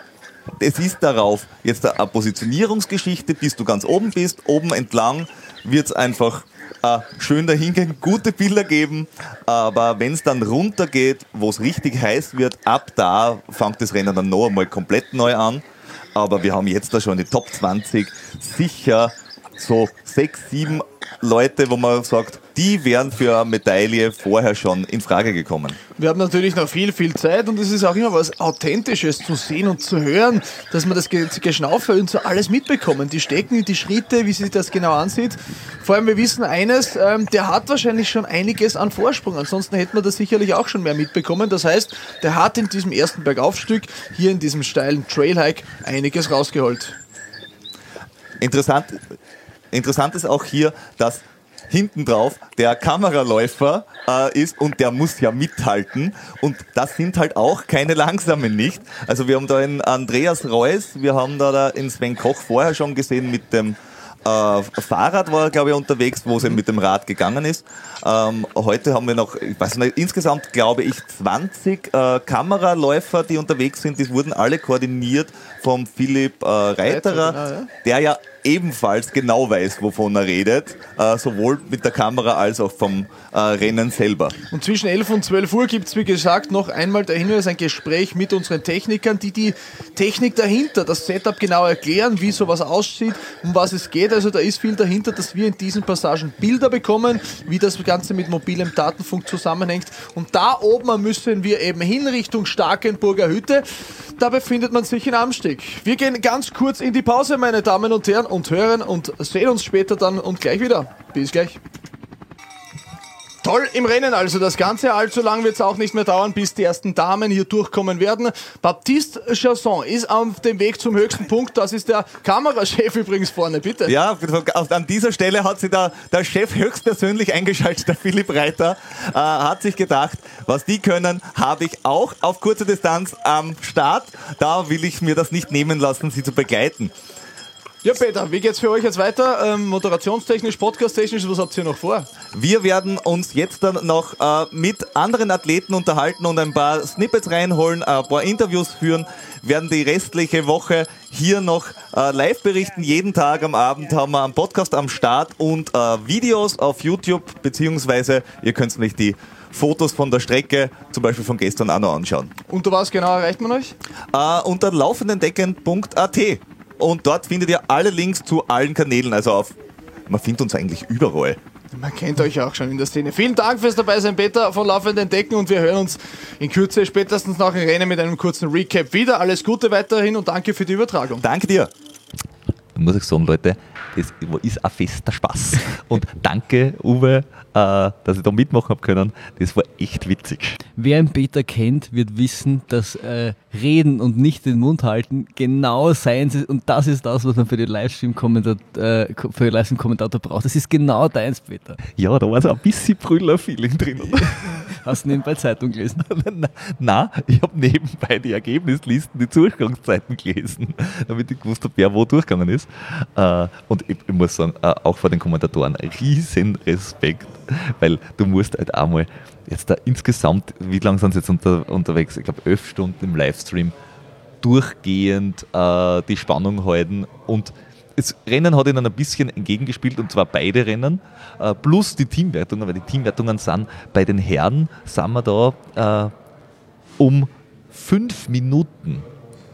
es ist darauf jetzt eine Positionierungsgeschichte, bis du ganz oben bist. Oben entlang wird es einfach äh, schön dahingehen, gute Bilder geben. Aber wenn es dann runter geht, wo es richtig heiß wird, ab da fängt das Rennen dann noch einmal komplett neu an. aber wir haben jetzt da schon die Top 20 sicher so sechs, sieben Leute, wo man sagt, die wären für eine Medaille vorher schon in Frage gekommen. Wir haben natürlich noch viel, viel Zeit und es ist auch immer was Authentisches zu sehen und zu hören, dass man das Geschnaufe und so alles mitbekommen. Die Stecken, die Schritte, wie sich das genau ansieht. Vor allem, wir wissen eines, ähm, der hat wahrscheinlich schon einiges an Vorsprung. Ansonsten hätten wir das sicherlich auch schon mehr mitbekommen. Das heißt, der hat in diesem ersten Bergaufstück, hier in diesem steilen Trailhike, einiges rausgeholt. Interessant, interessant ist auch hier, dass hinten drauf der Kameraläufer äh, ist und der muss ja mithalten. Und das sind halt auch keine langsamen nicht. Also wir haben da einen Andreas Reuss, wir haben da den Sven Koch vorher schon gesehen mit dem äh, Fahrrad war er, glaube ich, unterwegs, wo es mit dem Rad gegangen ist. Ähm, heute haben wir noch, ich weiß nicht, insgesamt glaube ich 20 äh, Kameraläufer, die unterwegs sind. Die wurden alle koordiniert vom Philipp äh, Reiterer, genau, ja. der ja ebenfalls genau weiß, wovon er redet, äh, sowohl mit der Kamera als auch vom äh, Rennen selber. Und zwischen 11 und 12 Uhr gibt es, wie gesagt, noch einmal der Hinweis, ein Gespräch mit unseren Technikern, die die Technik dahinter, das Setup genau erklären, wie sowas aussieht, um was es geht. Also da ist viel dahinter, dass wir in diesen Passagen Bilder bekommen, wie das Ganze mit mobilem Datenfunk zusammenhängt. Und da oben müssen wir eben hin Richtung Starkenburger Hütte. Da befindet man sich in Amsteg. Wir gehen ganz kurz in die Pause, meine Damen und Herren, und hören und sehen uns später dann und gleich wieder. Bis gleich. Toll im Rennen also. Das Ganze allzu lang wird es auch nicht mehr dauern, bis die ersten Damen hier durchkommen werden. Baptiste Chasson ist auf dem Weg zum höchsten Punkt. Das ist der Kamerachef übrigens vorne, bitte. Ja, an dieser Stelle hat sich der, der Chef höchstpersönlich eingeschaltet, der Philipp Reiter, äh, hat sich gedacht, was die können, habe ich auch auf kurzer Distanz am Start. Da will ich mir das nicht nehmen lassen, sie zu begleiten. Ja, Peter, wie geht's für euch jetzt weiter? Ähm, moderationstechnisch, podcasttechnisch, was habt ihr noch vor? Wir werden uns jetzt dann noch äh, mit anderen Athleten unterhalten und ein paar Snippets reinholen, ein paar Interviews führen, werden die restliche Woche hier noch äh, live berichten. Jeden Tag am Abend haben wir einen Podcast am Start und äh, Videos auf YouTube, beziehungsweise ihr könnt nicht die Fotos von der Strecke, zum Beispiel von gestern auch noch anschauen. Unter was genau erreicht man euch? Äh, unter laufendendecken.at. Und dort findet ihr alle Links zu allen Kanälen. Also auf, man findet uns eigentlich überall. Man kennt euch auch schon in der Szene. Vielen Dank fürs Dabeisein, Peter von Laufenden Decken und wir hören uns in Kürze spätestens nach dem Rennen mit einem kurzen Recap wieder. Alles Gute weiterhin und danke für die Übertragung. Danke dir. Muss ich sagen, Leute, das ist ein fester Spaß. Und danke, Uwe, äh, dass ich da mitmachen habe können. Das war echt witzig. Wer einen Peter kennt, wird wissen, dass äh, Reden und nicht den Mund halten genau sein und das ist das, was man für den Livestream-Kommentator äh, Livestream-Kommentator braucht. Das ist genau deins, Peter. Ja, da war so ein bisschen Brüller-Feeling drin. [laughs] Hast du nebenbei Zeitung gelesen? [laughs] Nein, ich habe nebenbei die Ergebnislisten, die Zugangszeiten gelesen, damit ich gewusst habe, wer wo durchgegangen ist. Und ich, ich muss sagen, äh, auch vor den Kommentatoren riesen Respekt, weil du musst halt einmal jetzt da insgesamt, wie lange sind sie jetzt unter, unterwegs? Ich glaube, elf Stunden im Livestream durchgehend äh, die Spannung halten und das Rennen hat ihnen ein bisschen entgegengespielt und zwar beide Rennen äh, plus die Teamwertungen, weil die Teamwertungen sind bei den Herren, sind wir da äh, um fünf Minuten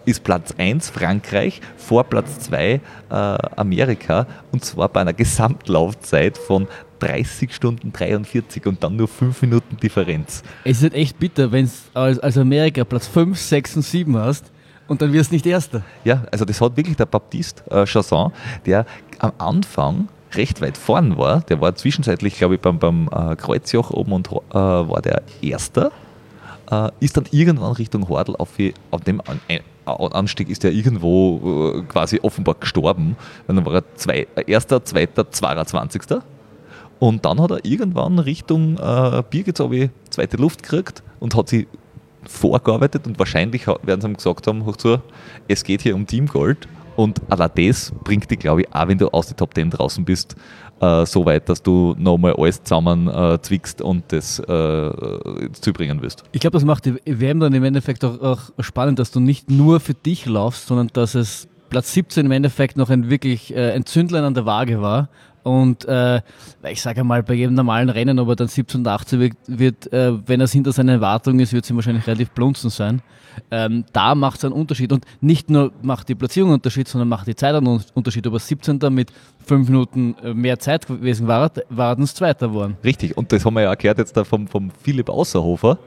ist Platz 1 Frankreich, vor Platz 2 äh, Amerika und zwar bei einer Gesamtlaufzeit von 30 Stunden 43 und dann nur 5 Minuten Differenz. Es ist halt echt bitter, wenn du als, als Amerika Platz 5, 6 und 7 hast und dann wirst du nicht Erster. Ja, also das hat wirklich der Baptiste äh, Chasson, der am Anfang recht weit vorn war. Der war zwischenzeitlich, glaube ich, beim, beim äh, Kreuzjoch oben und äh, war der Erster. Äh, ist dann irgendwann Richtung Hordel auf, auf dem An Anstieg ist er irgendwo äh, quasi offenbar gestorben. Dann war er zwei, äh, Erster, Zweiter, 22. Und dann hat er irgendwann Richtung äh, Birgit zweite Luft gekriegt und hat sie vorgearbeitet und wahrscheinlich werden sie ihm gesagt haben, hoch zu, es geht hier um Teamgold und allein das bringt dich, glaube ich, auch wenn du aus der Top 10 draußen bist, äh, so weit, dass du nochmal alles zusammen äh, zwickst und das äh, zubringen wirst. Ich glaube, das macht die WM dann im Endeffekt auch, auch spannend, dass du nicht nur für dich laufst, sondern dass es Platz 17 im Endeffekt noch ein wirklich äh, ein an der Waage war Und äh, ich sage mal, bei jedem normalen Rennen, ob er dann 17 und 18 wird, wird äh, wenn er hinter seinen Erwartungen ist, wird es ihm wahrscheinlich relativ blunzen sein. Ähm, da macht es einen Unterschied. Und nicht nur macht die Platzierung einen Unterschied, sondern macht die Zeit einen Unterschied. Ob er 17. mit 5 Minuten äh, mehr Zeit gewesen war, war dann Zweiter geworden. Richtig, und das haben wir ja erklärt jetzt da vom, vom Philipp Außerhofer.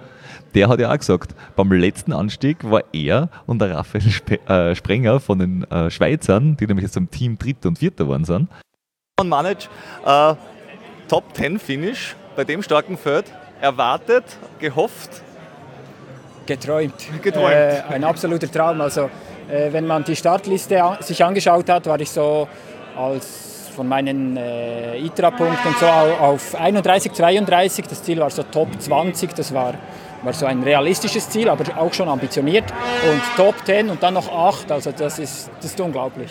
Der hat ja auch gesagt, beim letzten Anstieg war er und der Raphael Spe äh, Sprenger von den äh, Schweizern, die nämlich jetzt im Team Dritter und Vierter geworden sind. Manage, äh, Top 10 Finish bei dem starken Feld. Erwartet, gehofft, geträumt. Geträumt. Äh, ein absoluter Traum. Also, äh, wenn man die Startliste an, sich angeschaut hat, war ich so als von meinen äh, ITRA-Punkten so auf 31, 32. Das Ziel war so Top 20. Das war, war so ein realistisches Ziel, aber auch schon ambitioniert. Und Top 10 und dann noch 8. Also, das ist, das ist unglaublich.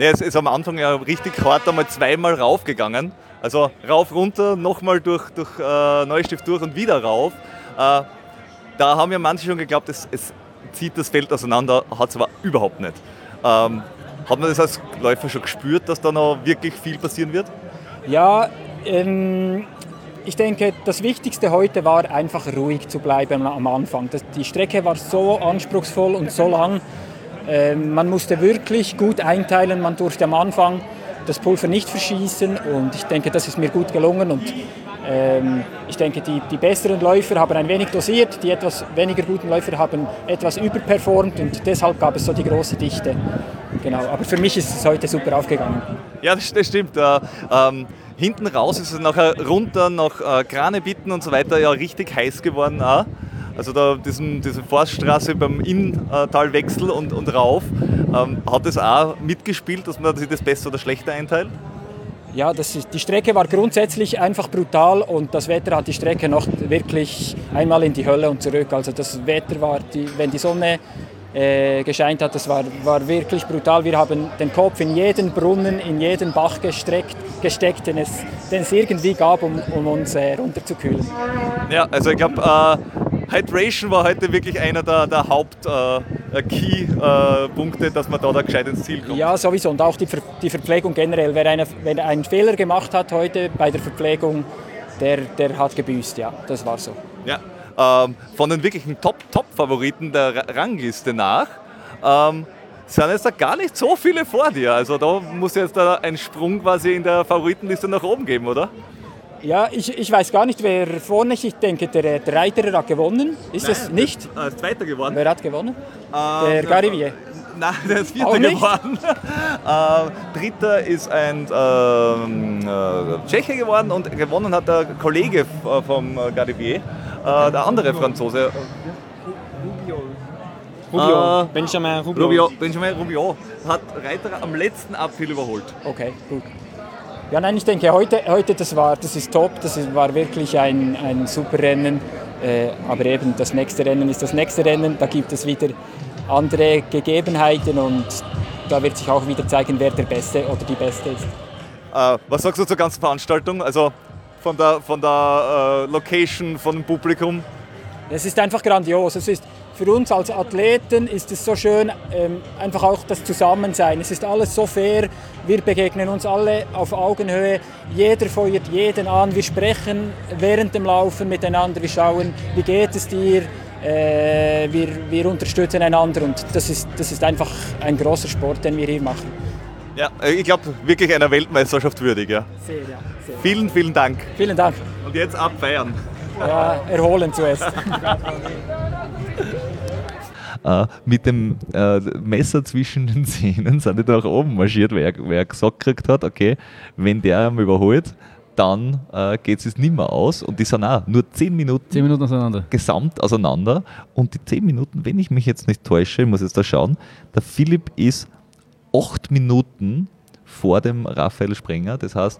Ja, es ist am Anfang ja richtig hart einmal zweimal raufgegangen. Also rauf, runter, nochmal durch, durch äh, Neustift durch und wieder rauf. Äh, da haben ja manche schon geglaubt, es, es zieht das Feld auseinander, hat es aber überhaupt nicht. Ähm, hat man das als Läufer schon gespürt, dass da noch wirklich viel passieren wird? Ja, ähm, ich denke, das Wichtigste heute war einfach ruhig zu bleiben am Anfang. Das, die Strecke war so anspruchsvoll und so lang. Ähm, man musste wirklich gut einteilen. Man durfte am Anfang das Pulver nicht verschießen und ich denke, das ist mir gut gelungen und ähm, ich denke, die, die besseren Läufer haben ein wenig dosiert, die etwas weniger guten Läufer haben etwas überperformt und deshalb gab es so die große Dichte. Genau, aber für mich ist es heute super aufgegangen. Ja, das, das stimmt. Äh, ähm, hinten raus ist es nachher runter nach äh, Kranebitten und so weiter ja richtig heiß geworden. Auch. Also da diesen, diese Forststraße beim Inntalwechsel und, und rauf, ähm, hat es auch mitgespielt, dass man sich das besser oder schlechter einteilt? Ja, das ist, die Strecke war grundsätzlich einfach brutal und das Wetter hat die Strecke noch wirklich einmal in die Hölle und zurück. Also das Wetter war, die, wenn die Sonne äh, gescheint hat, das war, war wirklich brutal. Wir haben den Kopf in jeden Brunnen, in jeden Bach gestreckt, gesteckt, den es, den es irgendwie gab, um, um uns äh, runterzukühlen. Ja, also ich glaube, äh, Hydration war heute wirklich einer der, der Haupt-Key-Punkte, äh, dass man da, da gescheit ins Ziel kommt. Ja, sowieso. Und auch die, Ver die Verpflegung generell. Wer, eine, wer einen Fehler gemacht hat heute bei der Verpflegung, der, der hat gebüßt, ja. Das war so. Ja, ähm, von den wirklichen Top-Top-Favoriten der Rangliste nach ähm, sind jetzt da gar nicht so viele vor dir. Also da muss jetzt da ein Sprung quasi in der Favoritenliste nach oben geben, oder? Ja, ich, ich weiß gar nicht, wer vorne ist. Ich denke, der, der Reiter hat gewonnen. Ist Nein, es nicht? Der, äh, Zweiter geworden. Wer hat gewonnen? Ähm, der Garivier. Nein, der ist Vierter geworden. [laughs] äh, Dritter ist ein ähm, äh, Tscheche geworden und gewonnen hat der Kollege f- vom äh, Garivier, äh, der andere Franzose. Rubio. Äh, Benjamin Rubio. Rubio. Benjamin Rubio hat Reiter am letzten April überholt. Okay, gut. Ja, nein, ich denke, heute, heute das, war, das ist top, das war wirklich ein, ein super Rennen. Äh, aber eben, das nächste Rennen ist das nächste Rennen, da gibt es wieder andere Gegebenheiten und da wird sich auch wieder zeigen, wer der Beste oder die Beste ist. Äh, was sagst du zur ganzen Veranstaltung? Also von der, von der äh, Location, von dem Publikum? Es ist einfach grandios. Es ist für uns als Athleten ist es so schön, ähm, einfach auch das Zusammensein. Es ist alles so fair. Wir begegnen uns alle auf Augenhöhe. Jeder feuert jeden an. Wir sprechen während dem Laufen miteinander. Wir schauen, wie geht es dir. Äh, wir, wir unterstützen einander und das ist, das ist einfach ein großer Sport, den wir hier machen. Ja, äh, ich glaube wirklich einer Weltmeisterschaft würdig. Ja. Sehr, ja. Sehr. Vielen, vielen Dank. Vielen Dank. Und jetzt abfeiern. Ja, erholen zuerst. [laughs] Äh, mit dem äh, Messer zwischen den [laughs] Zähnen sind die da nach oben marschiert, wer, wer gesagt gekriegt hat, okay, wenn der ihn überholt, dann äh, geht es nicht mehr aus. Und die sind auch nur 10 Minuten, 10 Minuten auseinander. gesamt auseinander. Und die 10 Minuten, wenn ich mich jetzt nicht täusche, ich muss jetzt da schauen, der Philipp ist 8 Minuten vor dem Raphael Sprenger. Das heißt,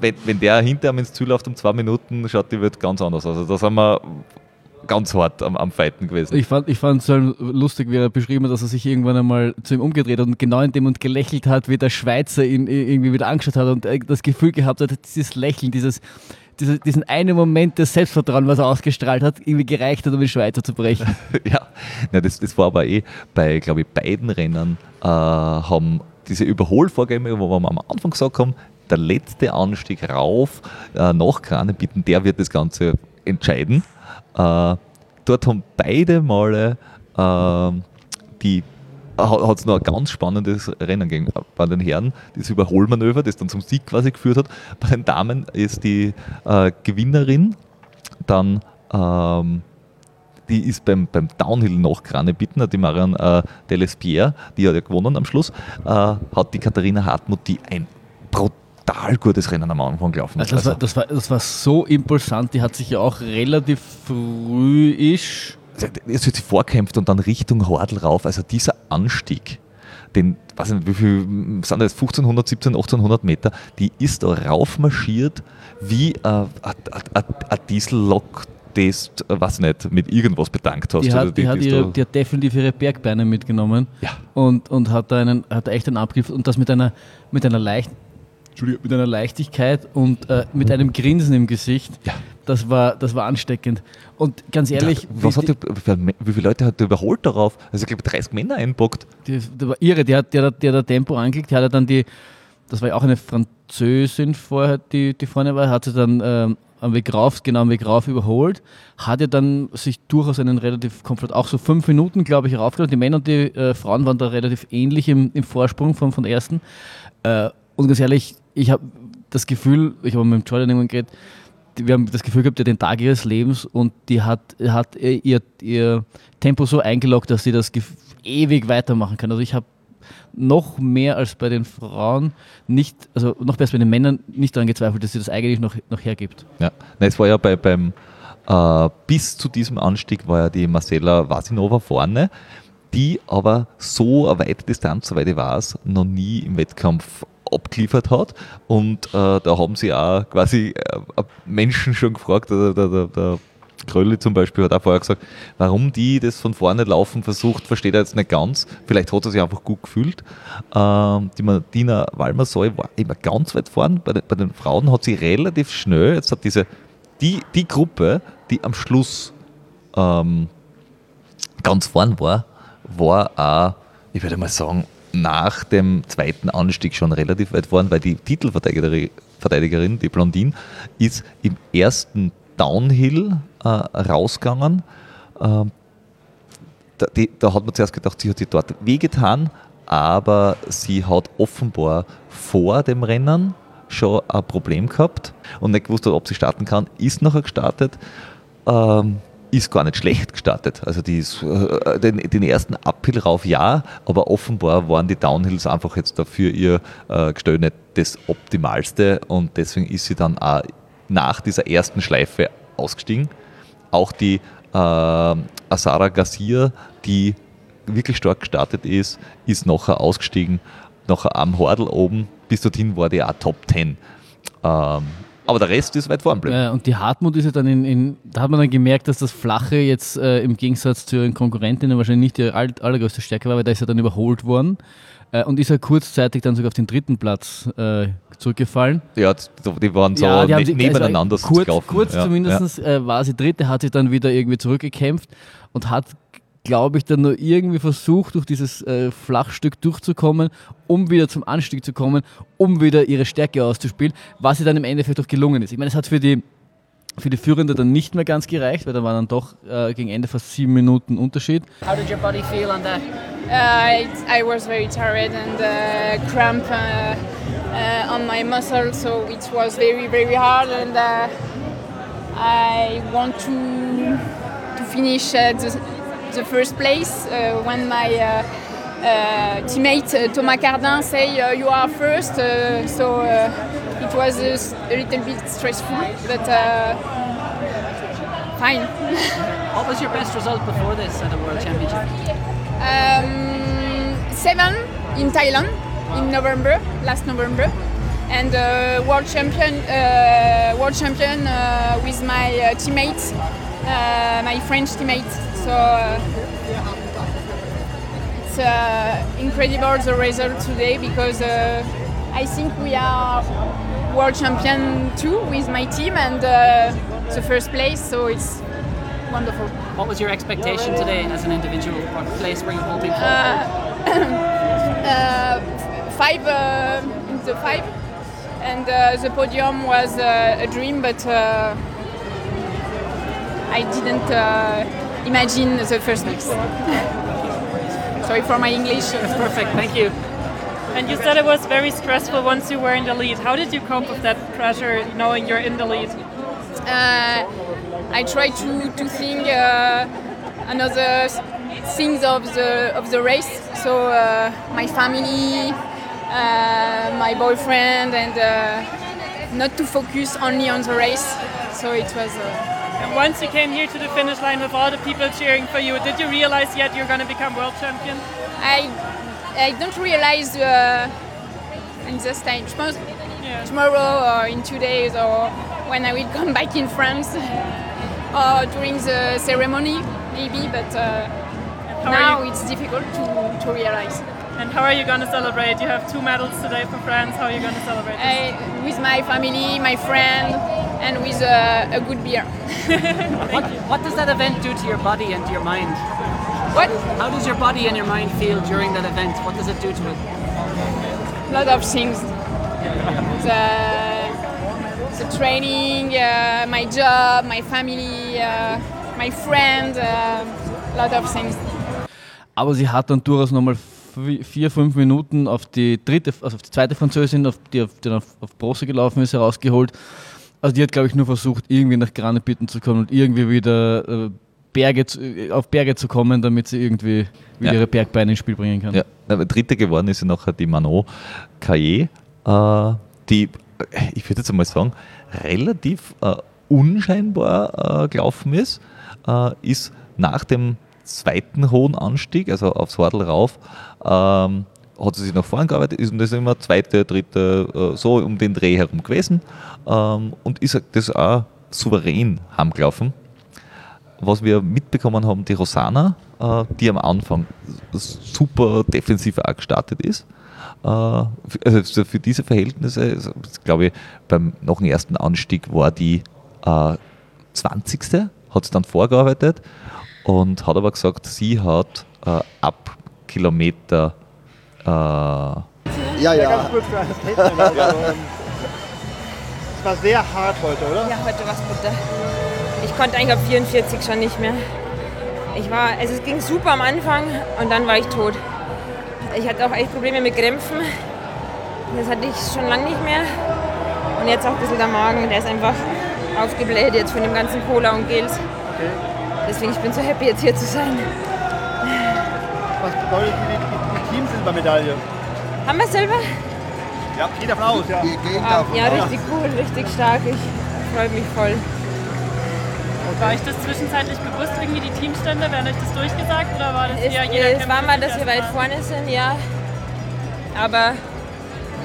wenn, wenn der hinter ihm ins Ziel läuft um 2 Minuten, schaut die Welt ganz anders aus. Also da sind wir ganz hart am, am Fighten gewesen. Ich fand ich fand es so lustig, wie er beschrieben hat, dass er sich irgendwann einmal zu ihm umgedreht hat und genau in dem und gelächelt hat, wie der Schweizer ihn irgendwie wieder angeschaut hat und äh, das Gefühl gehabt hat, dieses Lächeln, dieses, diese, diesen einen Moment des Selbstvertrauen, was er ausgestrahlt hat, irgendwie gereicht hat, um den Schweizer zu brechen. [laughs] ja, ja das, das war aber eh bei, glaube ich, beiden Rennen äh, haben diese Überholvorgänge, wo wir am Anfang gesagt haben, der letzte Anstieg rauf äh, nach Kranebitten, der wird das Ganze entscheiden. Äh, dort haben beide Male äh, die hat es noch ein ganz spannendes Rennen gegeben. Bei den Herren das Überholmanöver, das dann zum Sieg quasi geführt hat. Bei den Damen ist die äh, Gewinnerin dann ähm, die ist beim, beim Downhill nach Kranebitten, die Marion äh, Delespierre, die hat ja gewonnen am Schluss, äh, hat die Katharina Hartmut, die ein brutal gutes Rennen am Anfang gelaufen ist. Also das, war, das, war, das war so impulsant, die hat sich ja auch relativ früh ist. Jetzt wird sie vorkämpft und dann Richtung Hordel rauf. Also dieser Anstieg, den, weiß nicht, wie viel sind das, 1500, 17, 1800 Meter, die ist da raufmarschiert wie äh, ein Diesellok das, was nicht, mit irgendwas bedankt hast. Die hat, die, die, hat, ihre, die hat, definitiv ihre Bergbeine mitgenommen ja. und, und hat da einen, hat da echt einen Abgriff und das mit einer, mit einer, Leicht, mit einer Leichtigkeit und äh, mit einem Grinsen im Gesicht. Ja. Das war, das war ansteckend. Und ganz ehrlich. Ja, was hat die, wie viele Leute hat er überholt darauf? Also, ich glaube, 30 Männer einpackt. Die, die war irre, die hat, hat, die hat Tempo angelegt, die hat dann die, das war ja auch eine Französin vorher, die, die vorne war, hat sie dann ähm, am Weg rauf, genau am Weg rauf überholt, hat ja dann sich durchaus einen relativ komfort, auch so fünf Minuten, glaube ich, raufgeholt. Die Männer und die äh, Frauen waren da relativ ähnlich im, im Vorsprung von, von der ersten. Äh, und ganz ehrlich, ich habe das Gefühl, ich habe mit dem Jordan irgendwann geredet, wir haben das Gefühl gehabt, ja, den Tag ihres Lebens und die hat, hat ihr, ihr Tempo so eingeloggt, dass sie das ewig weitermachen kann. Also ich habe noch mehr als bei den Frauen nicht, also noch besser bei den Männern nicht daran gezweifelt, dass sie das eigentlich noch, noch hergibt. Ja, es war ja bei, beim äh, bis zu diesem Anstieg war ja die Marcela Vasinova vorne, die aber so eine weite Distanz, soweit ich weiß, noch nie im Wettkampf abgeliefert hat. Und äh, da haben sie auch quasi äh, Menschen schon gefragt, der, der, der Krölli zum Beispiel hat auch vorher gesagt, warum die das von vorne laufen versucht, versteht er jetzt nicht ganz. Vielleicht hat er sich einfach gut gefühlt. Ähm, die Martina Walmersoy war immer ganz weit vorn. Bei den, bei den Frauen hat sie relativ schnell, jetzt hat diese, die, die Gruppe, die am Schluss ähm, ganz vorn war, war auch, ich würde mal sagen, nach dem zweiten Anstieg schon relativ weit vorn, weil die Titelverteidigerin, die Blondine, ist im ersten Downhill äh, rausgegangen. Äh, da, die, da, hat man zuerst gedacht, sie hat sich dort wehgetan, aber sie hat offenbar vor dem Rennen schon ein Problem gehabt und nicht gewusst, ob sie starten kann, ist nachher gestartet. Ähm, ist gar nicht schlecht gestartet. Also die ist, äh, den, den, ersten Uphill rauf ja, aber offenbar waren die Downhills einfach jetzt dafür ihr äh, Gestell nicht das Optimalste und deswegen ist sie dann auch nach dieser ersten Schleife ausgestiegen. Auch die äh, Asara Garcia, die wirklich stark gestartet ist, ist nachher ausgestiegen, nachher am Hordel oben. Bis dorthin war die auch Top 10. Ähm, aber der Rest ist weit vorn geblieben. Ja, und die Hartmut ist ja dann in, in, da hat man dann gemerkt, dass das Flache jetzt äh, im Gegensatz zu ihren Konkurrentinnen wahrscheinlich nicht die allergrößte Stärke war, weil da ist er dann überholt worden äh, und ist ja kurzzeitig dann sogar auf den dritten Platz äh, zurückgefallen. Ja, die waren so ja, die ne die, nebeneinander also kurz. Kurz ja, zumindest ja. Äh, war sie dritte, hat sich dann wieder irgendwie zurückgekämpft und hat glaube ich, dann nur irgendwie versucht, durch dieses äh, Flachstück durchzukommen, um wieder zum Anstieg zu kommen, um wieder ihre Stärke auszuspielen, was ihr dann im Endeffekt auch gelungen ist. Ich meine, es hat für die, für die Führende dann nicht mehr ganz gereicht, weil da waren dann doch äh, gegen Ende fast sieben Minuten Unterschied. How did your body feel on that? Uh, I was very tired and uh, cramp uh, uh, on my muscle, so it was very, very hard and uh, I want to, to finish uh, the the first place uh, when my uh, uh, teammate Thomas Cardin say you are first. so it was a, little bit stressful, but fine. [laughs] what was your best result before this at the World Championship? Um, seven in Thailand in November, last November, and uh, world champion, uh, world champion uh, with my teammates, my French teammates. So uh, it's uh, incredible the result today because uh, I think we are world champion too with my team and the first place. So it's wonderful. What was your expectation today as an individual? What place were you hoping for? Uh, [coughs] uh, five uh, in the five. and uh, the podium was uh, a dream, but uh, I didn't uh, imagine the first place. Sorry for my English. That's perfect. Thank you. And you said it was very stressful once you were in the lead. How did you cope with that pressure, knowing you're in the lead? Uh, I try to to think uh, another things of the of the race. So uh, my family, uh, my boyfriend, and uh, not to focus only on the race. So it was. Uh, And once you came here to the finish line with all the people cheering for you, did you realize yet you're going to become world champion? I I don't realize uh, in this time. Je pense tomorrow or in two days or when I will [laughs] come back in France or during the ceremony maybe. But uh, now it's difficult to, to realize. And how are you going to celebrate? You have two medals today for France. How are you going to celebrate? I, with my family, my friend, and with uh, a good beer. [laughs] what, what does that event do to your body and to your mind? What? How does your body and your mind feel during that event? What does it do to it? A lot of things. The, the training, uh, my job, my family, uh, my friend, a lot of things. Aber sie hat dann durchaus nochmal vi- vier, fünf Minuten auf die dritte, also auf die zweite Französin, auf die auf, die dann auf, auf Bronze gelaufen ist, herausgeholt. Also die hat, glaube ich, nur versucht, irgendwie nach Granebitten zu kommen und irgendwie wieder äh, Berge zu, äh, auf Berge zu kommen, damit sie irgendwie wieder Ja. ihre Bergbeine ins Spiel bringen kann. Ja, aber dritte geworden ist ja nachher die Manon Caillé, äh, die, ich würde jetzt einmal sagen, relativ äh, unscheinbar gelaufen ist, ist nach dem zweiten hohen Anstieg, also aufs Hordel rauf, ähm, hat sie sich nach vorne gearbeitet, ist das immer zweite, dritte, äh, so um den Dreh herum gewesen ähm, und ist das auch souverän heimgelaufen. Was wir mitbekommen haben, die Rosana, äh, die am Anfang super defensiv auch gestartet ist. Äh, also für diese Verhältnisse, also, glaube ich, beim dem ersten Anstieg war die äh, 20. hat sie dann vorgearbeitet und hat aber gesagt, sie hat äh, ab Kilometer äh, Ja, ja. Ganz kurz für ein Statement. [laughs] Also, ähm, es war sehr hart heute, oder? Ja, heute war es bitter. Ich konnte eigentlich ab 44 schon nicht mehr. Ich war, also es ging super am Anfang und dann war ich tot. Ich hatte auch echt Probleme mit Krämpfen. Das hatte ich schon lange nicht mehr. Und jetzt auch ein bisschen der Magen, der ist einfach aufgebläht jetzt von dem ganzen Cola und Gels. Deswegen ich bin so happy jetzt hier zu sein. Was bedeutet die, die, die Teamsilbermedaille? Haben wir selber? Ja, geht davon aus, ja. Ah, ja, richtig cool, richtig stark. Ich freue mich voll. War euch das zwischenzeitlich bewusst, irgendwie die Teamstände? Werden euch das durchgesagt oder war das Es, eher jeder es war mal, dass wir weit vorne sind, ja. Aber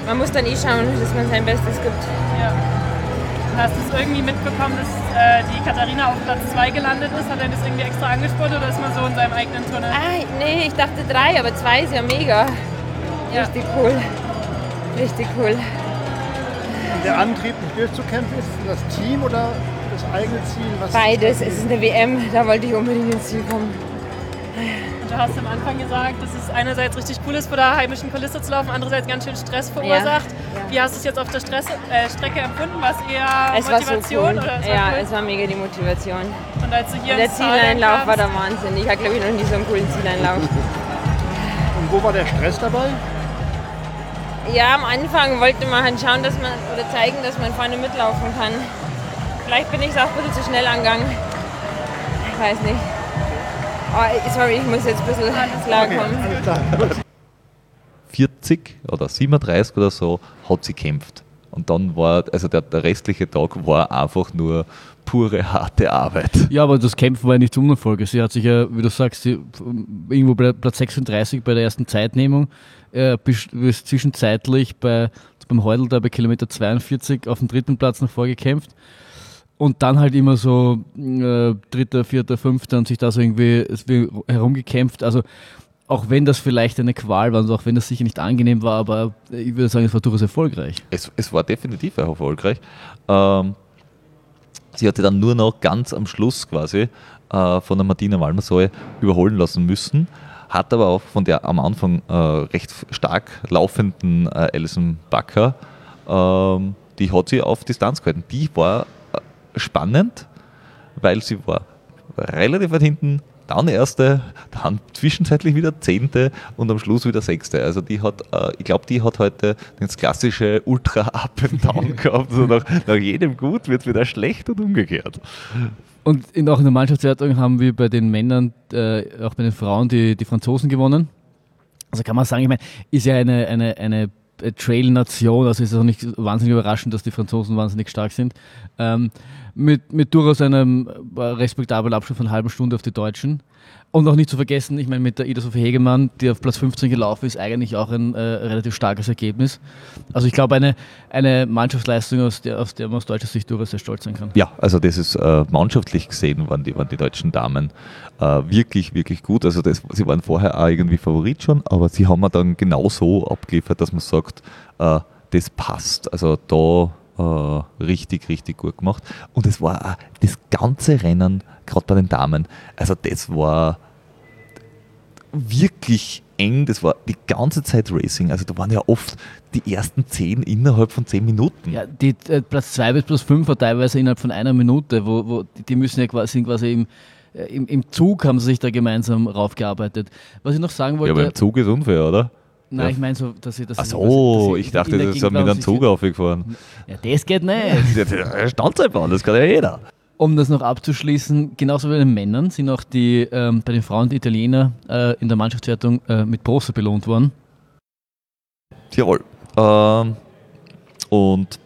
man muss dann eh schauen, dass man sein Bestes gibt. Ja. Hast du es irgendwie mitbekommen, dass äh, die Katharina auf Platz 2 gelandet ist? Hat er das irgendwie extra angesprochen oder ist man so in seinem eigenen Tunnel? Ah, nee, ich dachte drei, aber zwei ist ja mega. Richtig cool. Richtig cool. Und der Antrieb, nicht durchzukämpfen, ist das Team oder das eigene Ziel? Was Beides. Es ist eine WM, da wollte ich unbedingt ins Ziel kommen. Du hast am Anfang gesagt, dass es einerseits richtig cool ist, vor der heimischen Kulisse zu laufen, andererseits ganz schön Stress verursacht. Wie hast du es jetzt auf der Stress, äh, Strecke empfunden? War es eher Es war so Motivation? cool. oder es ja, cool? es war mega die Motivation. Und als du hier Und der Zieleinlauf war der Wahnsinn. Ich hatte, glaube ich, noch nie so einen coolen Zieleinlauf. [laughs] Und wo war der Stress dabei? Ja, am Anfang wollte man halt schauen, dass man oder zeigen, dass man vorne mitlaufen kann. Vielleicht bin ich es auch ein bisschen zu schnell angegangen. Ich weiß nicht. Oh, sorry, ich muss jetzt ein bisschen klarkommen. 40 oder 37 oder so hat sie kämpft. Und dann war, also der, der restliche Tag war einfach nur pure harte Arbeit. Ja, aber das Kämpfen war ja nicht zum Unerfolg. Sie hat sich ja, wie du sagst, sie, irgendwo bei Platz 36 bei der ersten Zeitnehmung, äh, bis, bis zwischenzeitlich bei, beim Heudel da bei Kilometer 42 auf dem dritten Platz noch vorgekämpft. Und dann halt immer so äh, dritter, vierter, fünfter und sich da so irgendwie herumgekämpft. Also auch wenn das vielleicht eine Qual war und auch wenn das sicher nicht angenehm war, aber ich würde sagen, es war durchaus erfolgreich. Es, es war definitiv erfolgreich. Ähm, sie hatte dann nur noch ganz am Schluss quasi äh, von der Martina Walmersäule überholen lassen müssen, hat aber auch von der am Anfang äh, recht stark laufenden äh, Alison Bakker ähm, die hat sie auf Distanz gehalten. Die war spannend, weil sie war relativ weit hinten, dann erste, dann zwischenzeitlich wieder zehnte und am Schluss wieder sechste. Also die hat, äh, ich glaube, die hat heute das klassische Ultra-Up [laughs] and Down [laughs] gehabt. Also nach, nach jedem Gut wird wieder schlecht und umgekehrt. Und in, auch in der Mannschaftswertung haben wir bei den Männern, äh, auch bei den Frauen, die, die Franzosen gewonnen. Also kann man sagen, ich meine, ist ja eine, eine, eine Trail-Nation, also ist es auch nicht wahnsinnig überraschend, dass die Franzosen wahnsinnig stark sind. Ähm, mit, mit durchaus einem äh, respektablen Abstand von einer halben Stunde auf die Deutschen. Und auch nicht zu vergessen, ich meine, mit der Ida Sophie Hegemann, die auf Platz 15 gelaufen ist, eigentlich auch ein äh, relativ starkes Ergebnis. Also ich glaube, eine, eine Mannschaftsleistung, aus der, aus der man aus deutscher Sicht durchaus sehr stolz sein kann. Ja, also das ist äh, mannschaftlich gesehen, waren die, waren die deutschen Damen äh, wirklich, wirklich gut. Also das, sie waren vorher auch irgendwie Favorit schon, aber sie haben dann genau so abgeliefert, dass man sagt, äh, das passt. Also da äh, richtig, richtig gut gemacht. Und es war auch das ganze Rennen, gerade bei den Damen, also das war wirklich eng, das war die ganze Zeit Racing. Also da waren ja oft die ersten zehn innerhalb von zehn Minuten. Ja, die äh, Platz 2 bis Platz 5 war teilweise innerhalb von einer Minute, wo, wo die, die müssen ja quasi, sind quasi im, äh, im, im Zug haben sie sich da gemeinsam raufgearbeitet. Was ich noch sagen wollte. Ja, aber im Zug ist unfair, oder? Nein, Ja. ich meine so, dass sie das. Ach so, ich dachte, das sind mit einem Zug aufgefahren. Ja, das geht nicht. [laughs] Ja, Standseilbahn, das kann ja jeder. Um das noch abzuschließen, genauso wie bei den Männern sind auch die ähm, bei den Frauen die Italiener äh, in der Mannschaftswertung äh, mit Bronze belohnt worden. Tirol. Ähm, und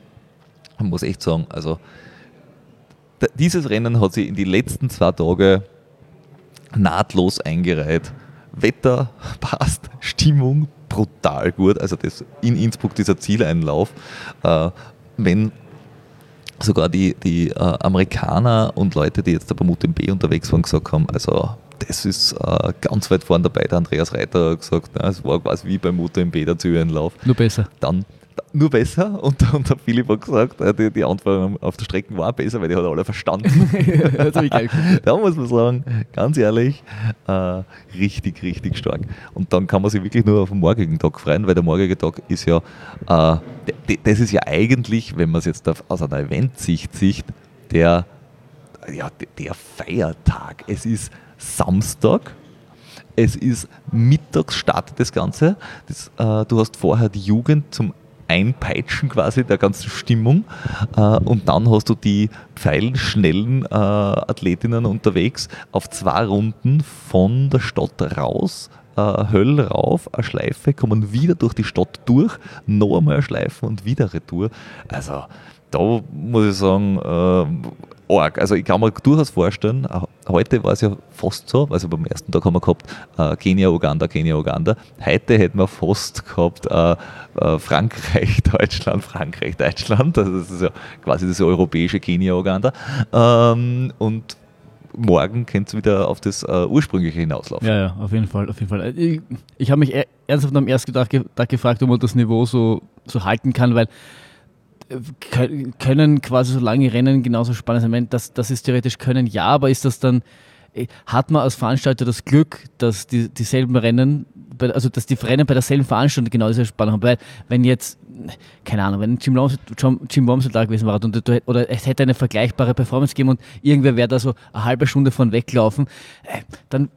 man muss echt sagen, also dieses Rennen hat sich in die letzten zwei Tage nahtlos eingereiht. Wetter [laughs] passt, Stimmung brutal gut. Also das in Innsbruck dieser Zieleinlauf, äh, wenn sogar die, die äh, Amerikaner und Leute, die jetzt da beim UTMB unterwegs waren, gesagt haben, also das ist äh, ganz weit vorne dabei. Der Andreas Reiter hat gesagt, na, es war quasi wie beim UTMB der Zieleinlauf. Nur besser. Dann nur besser [laughs] und, und der Philipp hat gesagt, äh, die, die Antwort auf der Strecke war besser, weil die hat alle verstanden. [laughs] Das hab ich geil [laughs] gefunden. da muss man sagen, ganz ehrlich, äh, richtig, richtig stark. Und dann kann man sich wirklich nur auf den morgigen Tag freuen, weil der morgige Tag ist ja, äh, das ist ja eigentlich, wenn man es jetzt aus einer Eventsicht sieht, der, ja, der Feiertag. Es ist Samstag, es ist mittags startet das Ganze. Das, äh, du hast vorher die Jugend zum Einpeitschen quasi der ganzen Stimmung äh, und dann hast du die pfeilschnellen äh, Athletinnen unterwegs auf zwei Runden von der Stadt raus. Äh, Höll rauf, eine Schleife, kommen wieder durch die Stadt durch, noch einmal eine Schleife und wieder Retour. Also da muss ich sagen, arg. Also ich kann mir durchaus vorstellen, äh, heute war es ja fast so, also beim ersten Tag haben wir gehabt äh, Kenia, Uganda, Kenia, Uganda. Heute hätten wir fast gehabt äh, äh, Frankreich, [laughs] Deutschland, Frankreich, Deutschland. Also das ist ja quasi das europäische Kenia, Uganda. Ähm, und morgen könnte es wieder auf das äh, ursprüngliche hinauslaufen. Ja, ja, auf jeden Fall, auf jeden Fall. Ich, ich habe mich e- ernsthaft am ersten Tag, ge- Tag gefragt, ob man das Niveau so, so halten kann, weil können quasi so lange Rennen genauso spannend sein. Das, das ist theoretisch können, ja, aber ist das dann, äh, hat man als Veranstalter das Glück, dass die, dieselben Rennen, also dass die Rennen bei derselben Veranstaltung genau diese Spannung haben? Weil wenn jetzt, keine Ahnung, wenn Jim Jim Wormsley da gewesen wäre oder es hätte eine vergleichbare Performance gegeben und irgendwer wäre da so eine halbe Stunde von weglaufen, äh, dann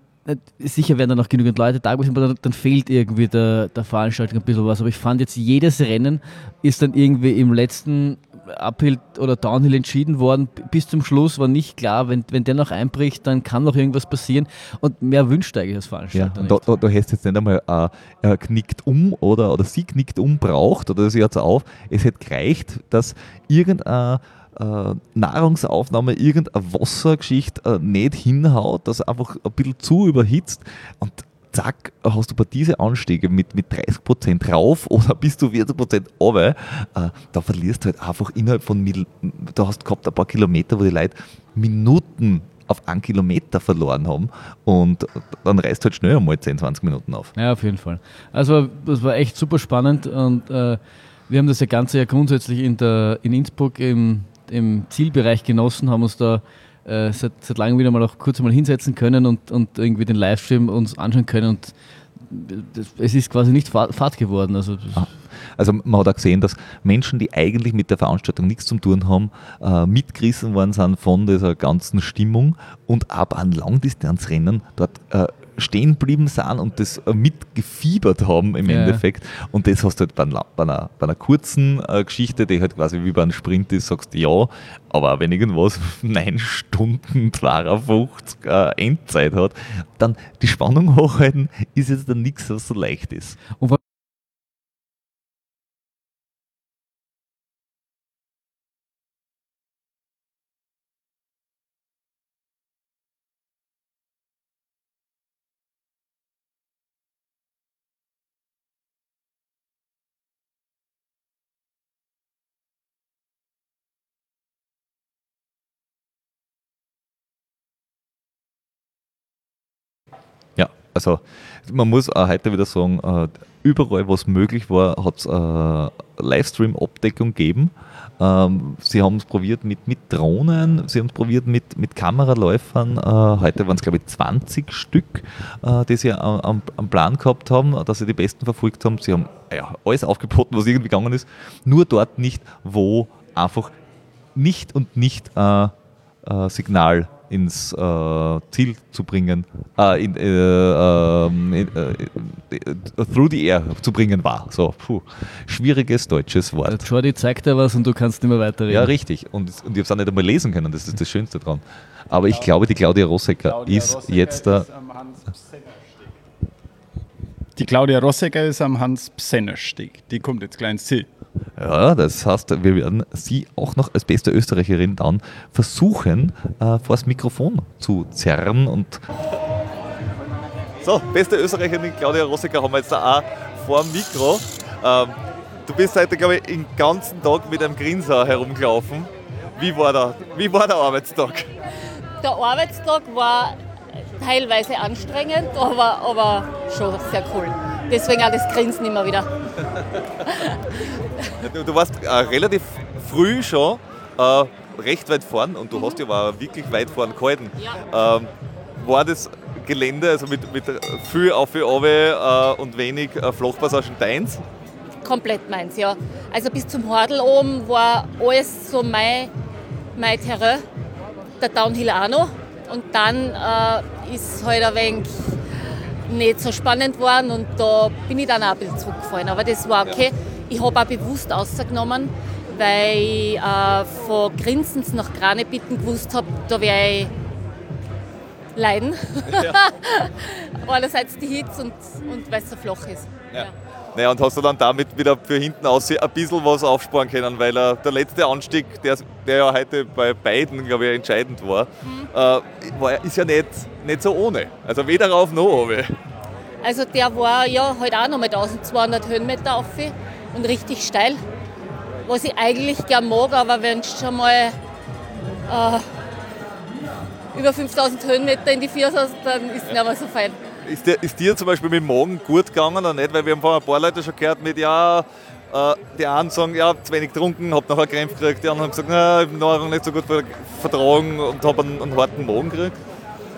sicher wären da noch genügend Leute da gewesen, aber dann, dann fehlt irgendwie der, der Veranstaltung ein bisschen was. Aber ich fand jetzt, jedes Rennen ist dann irgendwie im letzten Uphill oder Downhill entschieden worden. Bis zum Schluss war nicht klar, wenn, wenn der noch einbricht, dann kann noch irgendwas passieren. Und mehr wünscht eigentlich Ja, Veranstalter und da, da, da jetzt nicht einmal, äh, er knickt um oder, oder sie knickt um braucht oder sie hört auf. Es hätte gereicht, dass irgendeine äh, Nahrungsaufnahme, irgendeine Wassergeschichte äh, nicht hinhaut, dass er einfach ein bisschen zu überhitzt und zack, hast du bei diese Anstiege mit, mit 30% rauf oder bis zu 40% runter, äh, da verlierst du halt einfach innerhalb von, Mil du hast gehabt ein paar Kilometer, wo die Leute Minuten auf einen Kilometer verloren haben und dann reißt halt schnell einmal 10, 20 Minuten auf. Ja, auf jeden Fall. Also das war echt super spannend und äh, wir haben das ja Ganze ja grundsätzlich in, der, in Innsbruck im, im Zielbereich genossen, haben uns da äh, seit, seit langem wieder mal auch kurz mal hinsetzen können und, und irgendwie den Livestream uns anschauen können und es ist quasi nicht Fahrt geworden. Also, ah. also man hat auch gesehen, dass Menschen, die eigentlich mit der Veranstaltung nichts zu tun haben, äh, mitgerissen worden sind von dieser ganzen Stimmung und aber an Langdistanzrennen dort äh, stehen geblieben sind und das äh, mitgefiebert haben im ja. Endeffekt. Und das hast du halt bei einer, bei einer, bei einer kurzen äh, Geschichte, die halt quasi wie bei einem Sprint ist, sagst du ja, aber wenn irgendwas [laughs] 9 Stunden 52 äh, Endzeit hat, dann die Spannung [laughs] hochhalten ist jetzt dann nichts, was so leicht ist. Und also man muss auch heute wieder sagen, äh, überall, was möglich war, hat es äh, Livestream-Abdeckung gegeben. Ähm, sie haben es probiert mit, mit Drohnen, sie haben es probiert mit, mit Kameraläufern. Äh, heute waren es, glaube ich, 20 Stück, die sie am, am, Plan gehabt haben, dass sie die besten verfolgt haben. Sie haben ja, alles aufgeboten, was irgendwie gegangen ist. Nur dort nicht, wo einfach nicht und nicht Signal ins äh, Ziel zu bringen, äh, in, äh, ähm, äh, through the air zu bringen war. So, puh. schwieriges deutsches Wort. Jordi zeigt dir was und du kannst nicht mehr weiterreden. Ja, richtig. Und, und ich habe es auch nicht einmal lesen können, das ist das Schönste dran. Aber ich glaube, die Claudia Rossecker Claudia ist Rossecker jetzt da. Die Claudia Rossecker ist am Hans-Psenner-Steg. Die kommt jetzt gleich ins Ziel. Ja, das heißt, wir werden sie auch noch als beste Österreicherin dann versuchen, äh, vor das Mikrofon zu zerren und. So, beste Österreicherin Claudia Rossecker haben wir jetzt da auch vor dem Mikro. Ähm, du bist heute, glaube ich, den ganzen Tag mit einem Grinser herumgelaufen. Wie war der, wie war der Arbeitstag? Der Arbeitstag war teilweise anstrengend, aber, aber schon sehr cool. Deswegen auch das Grinsen immer wieder. du, du, warst äh, relativ früh schon äh, recht weit vorn und du mhm. hast ja war wirklich weit vorn gehalten. Ja. Ähm, war das Gelände, also mit, mit viel auf und runter, äh, und wenig äh, Flachpassagen deins? Komplett meins, ja. Also bis zum Hordel oben war alles so mein, mein Terrain, der Downhill auch noch. Und dann äh, ist halt ein wenig nicht so spannend geworden und da bin ich dann auch ein bisschen zurückgefallen. Aber das war okay. Ich habe auch bewusst ausgenommen, weil ich äh, von Grinsens nach Granebitten gewusst habe, da werde ich leiden. Ja. [laughs] Einerseits die Hitze und, und weil es so flach ist. Ja. Ja. Naja, und hast du dann damit wieder für hinten aus ein bisschen was aufsparen können, weil äh, der letzte Anstieg, der, der ja heute bei beiden, glaube ich, entscheidend war, mhm. äh, war, ist ja nicht, nicht so ohne. Also weder rauf noch runter. Also der war ja halt auch nochmal 1200 Höhenmeter auf und richtig steil. Was ich eigentlich gern mag, aber wenn du schon mal äh, über 5000 Höhenmeter in die Füße hast, dann ist es nicht mehr so fein. Ist dir, ist dir zum Beispiel mit dem Morgen gut gegangen oder nicht? Weil wir haben vorhin ein paar Leute schon gehört mit, ja, äh, die einen sagen, ja, zu wenig getrunken, hab nachher Krämpfe gekriegt. Die anderen haben gesagt, ich habe Nahrung nicht so gut vertragen und habe einen, einen harten Morgen gekriegt.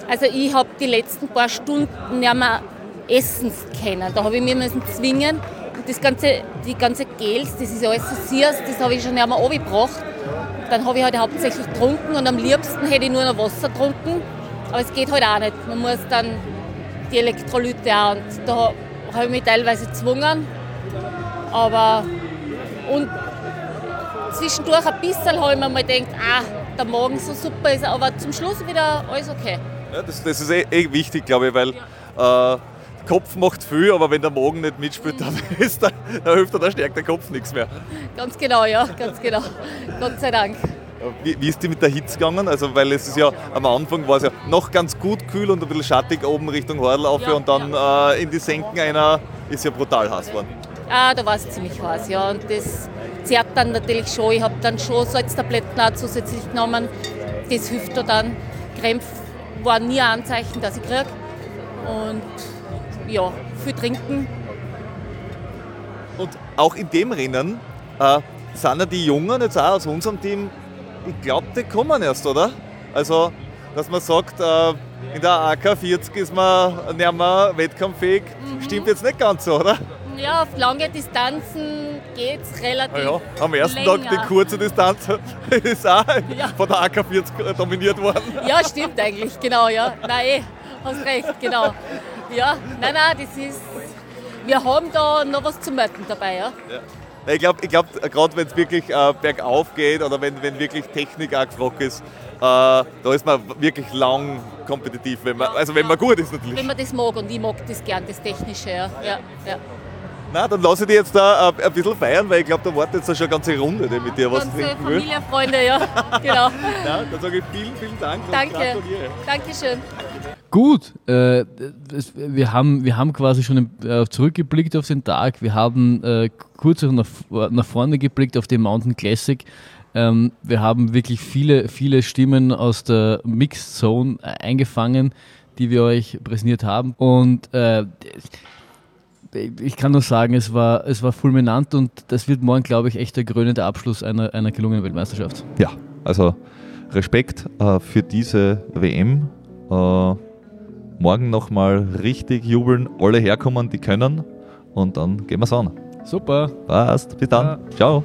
Also ich habe die letzten paar Stunden nicht mehr essen können. Da habe ich mich müssen zwingen. Und das ganze, die ganze Gels, das ist alles so süß, das habe ich schon nicht mehr angebracht. Dann habe ich halt hauptsächlich getrunken und am liebsten hätte ich nur noch Wasser getrunken. Aber es geht halt auch nicht. Man muss dann die Elektrolyte auch. Und da habe ich mich teilweise gezwungen. Aber und zwischendurch ein bisschen habe ich mir mal gedacht, ah, der Magen so super ist, aber zum Schluss wieder alles okay. Ja, das, das ist eh, eh wichtig, glaube ich, weil ja. äh, Kopf macht viel, aber wenn der Magen nicht mitspielt, dann, [laughs] ist der, dann hilft der stärkt der Kopf nichts mehr. Ganz genau, ja, ganz genau. Gott sei Dank. Wie, wie, ist die mit der Hitze gegangen? Also, weil es ist ja am Anfang war es ja noch ganz gut kühl und ein bisschen schattig oben Richtung Hordel auf ja, und dann ja. äh, in die Senken einer ist ja brutal heiß geworden. Ja, da war es ziemlich heiß, ja. Und das zerrt dann natürlich schon. Ich habe dann schon Salztabletten auch zusätzlich genommen. Das hilft da dann. Krämpfe war nie ein Anzeichen, dass ich kriege. Und ja, viel trinken. Und auch in dem Rennen äh, sind ja die Jungen jetzt auch aus unserem Team ich glaube, die kommen erst, oder? Also dass man sagt, äh, in der AK40 ist man nicht mehr wettkampffähig. Stimmt jetzt nicht ganz so, oder? Ja, auf lange Distanzen geht es relativ. Ja, ja. Am ersten länger. Tag die kurze Distanz [laughs] ist auch von der AK40 dominiert worden. Ja, stimmt eigentlich, genau, ja. Nein, eh, hast recht, genau. Ja, nein, nein, das ist. Wir haben da noch was zu melden dabei, ja. Ich glaube, ich glaub, gerade wenn es wirklich äh, bergauf geht oder wenn, wenn wirklich Technik auch gefragt ist, äh, da ist man wirklich lang kompetitiv, wenn man, also wenn man gut ist natürlich. Wenn man das mag und ich mag das gern, das Technische, ja. ja, ja. Na, dann lasse ich dich jetzt da äh, ein bisschen feiern, weil ich glaube, da wartet jetzt schon eine ganze Runde, die mit dir was Ganze trinken will. Familie, Freunde, ja, genau. [laughs] Na, dann sage ich vielen, vielen Dank Danke. Dankeschön. Gut, äh, es, wir, haben, wir haben quasi schon äh, zurückgeblickt auf den Tag. Wir haben äh, kurz nach, nach vorne geblickt auf den Mountain Classic. Ähm, wir haben wirklich viele, viele Stimmen aus der Mixed Zone äh, eingefangen, die wir euch präsentiert haben. Und äh, ich kann nur sagen, es war, es war fulminant und das wird morgen, glaube ich, echt der krönende Abschluss einer, einer gelungenen Weltmeisterschaft. Ja, also Respekt äh, für diese WM. Äh, morgen nochmal richtig jubeln, alle herkommen, die können. Und dann gehen wir es an. Super. Passt. Bis dann. Ja. Ciao.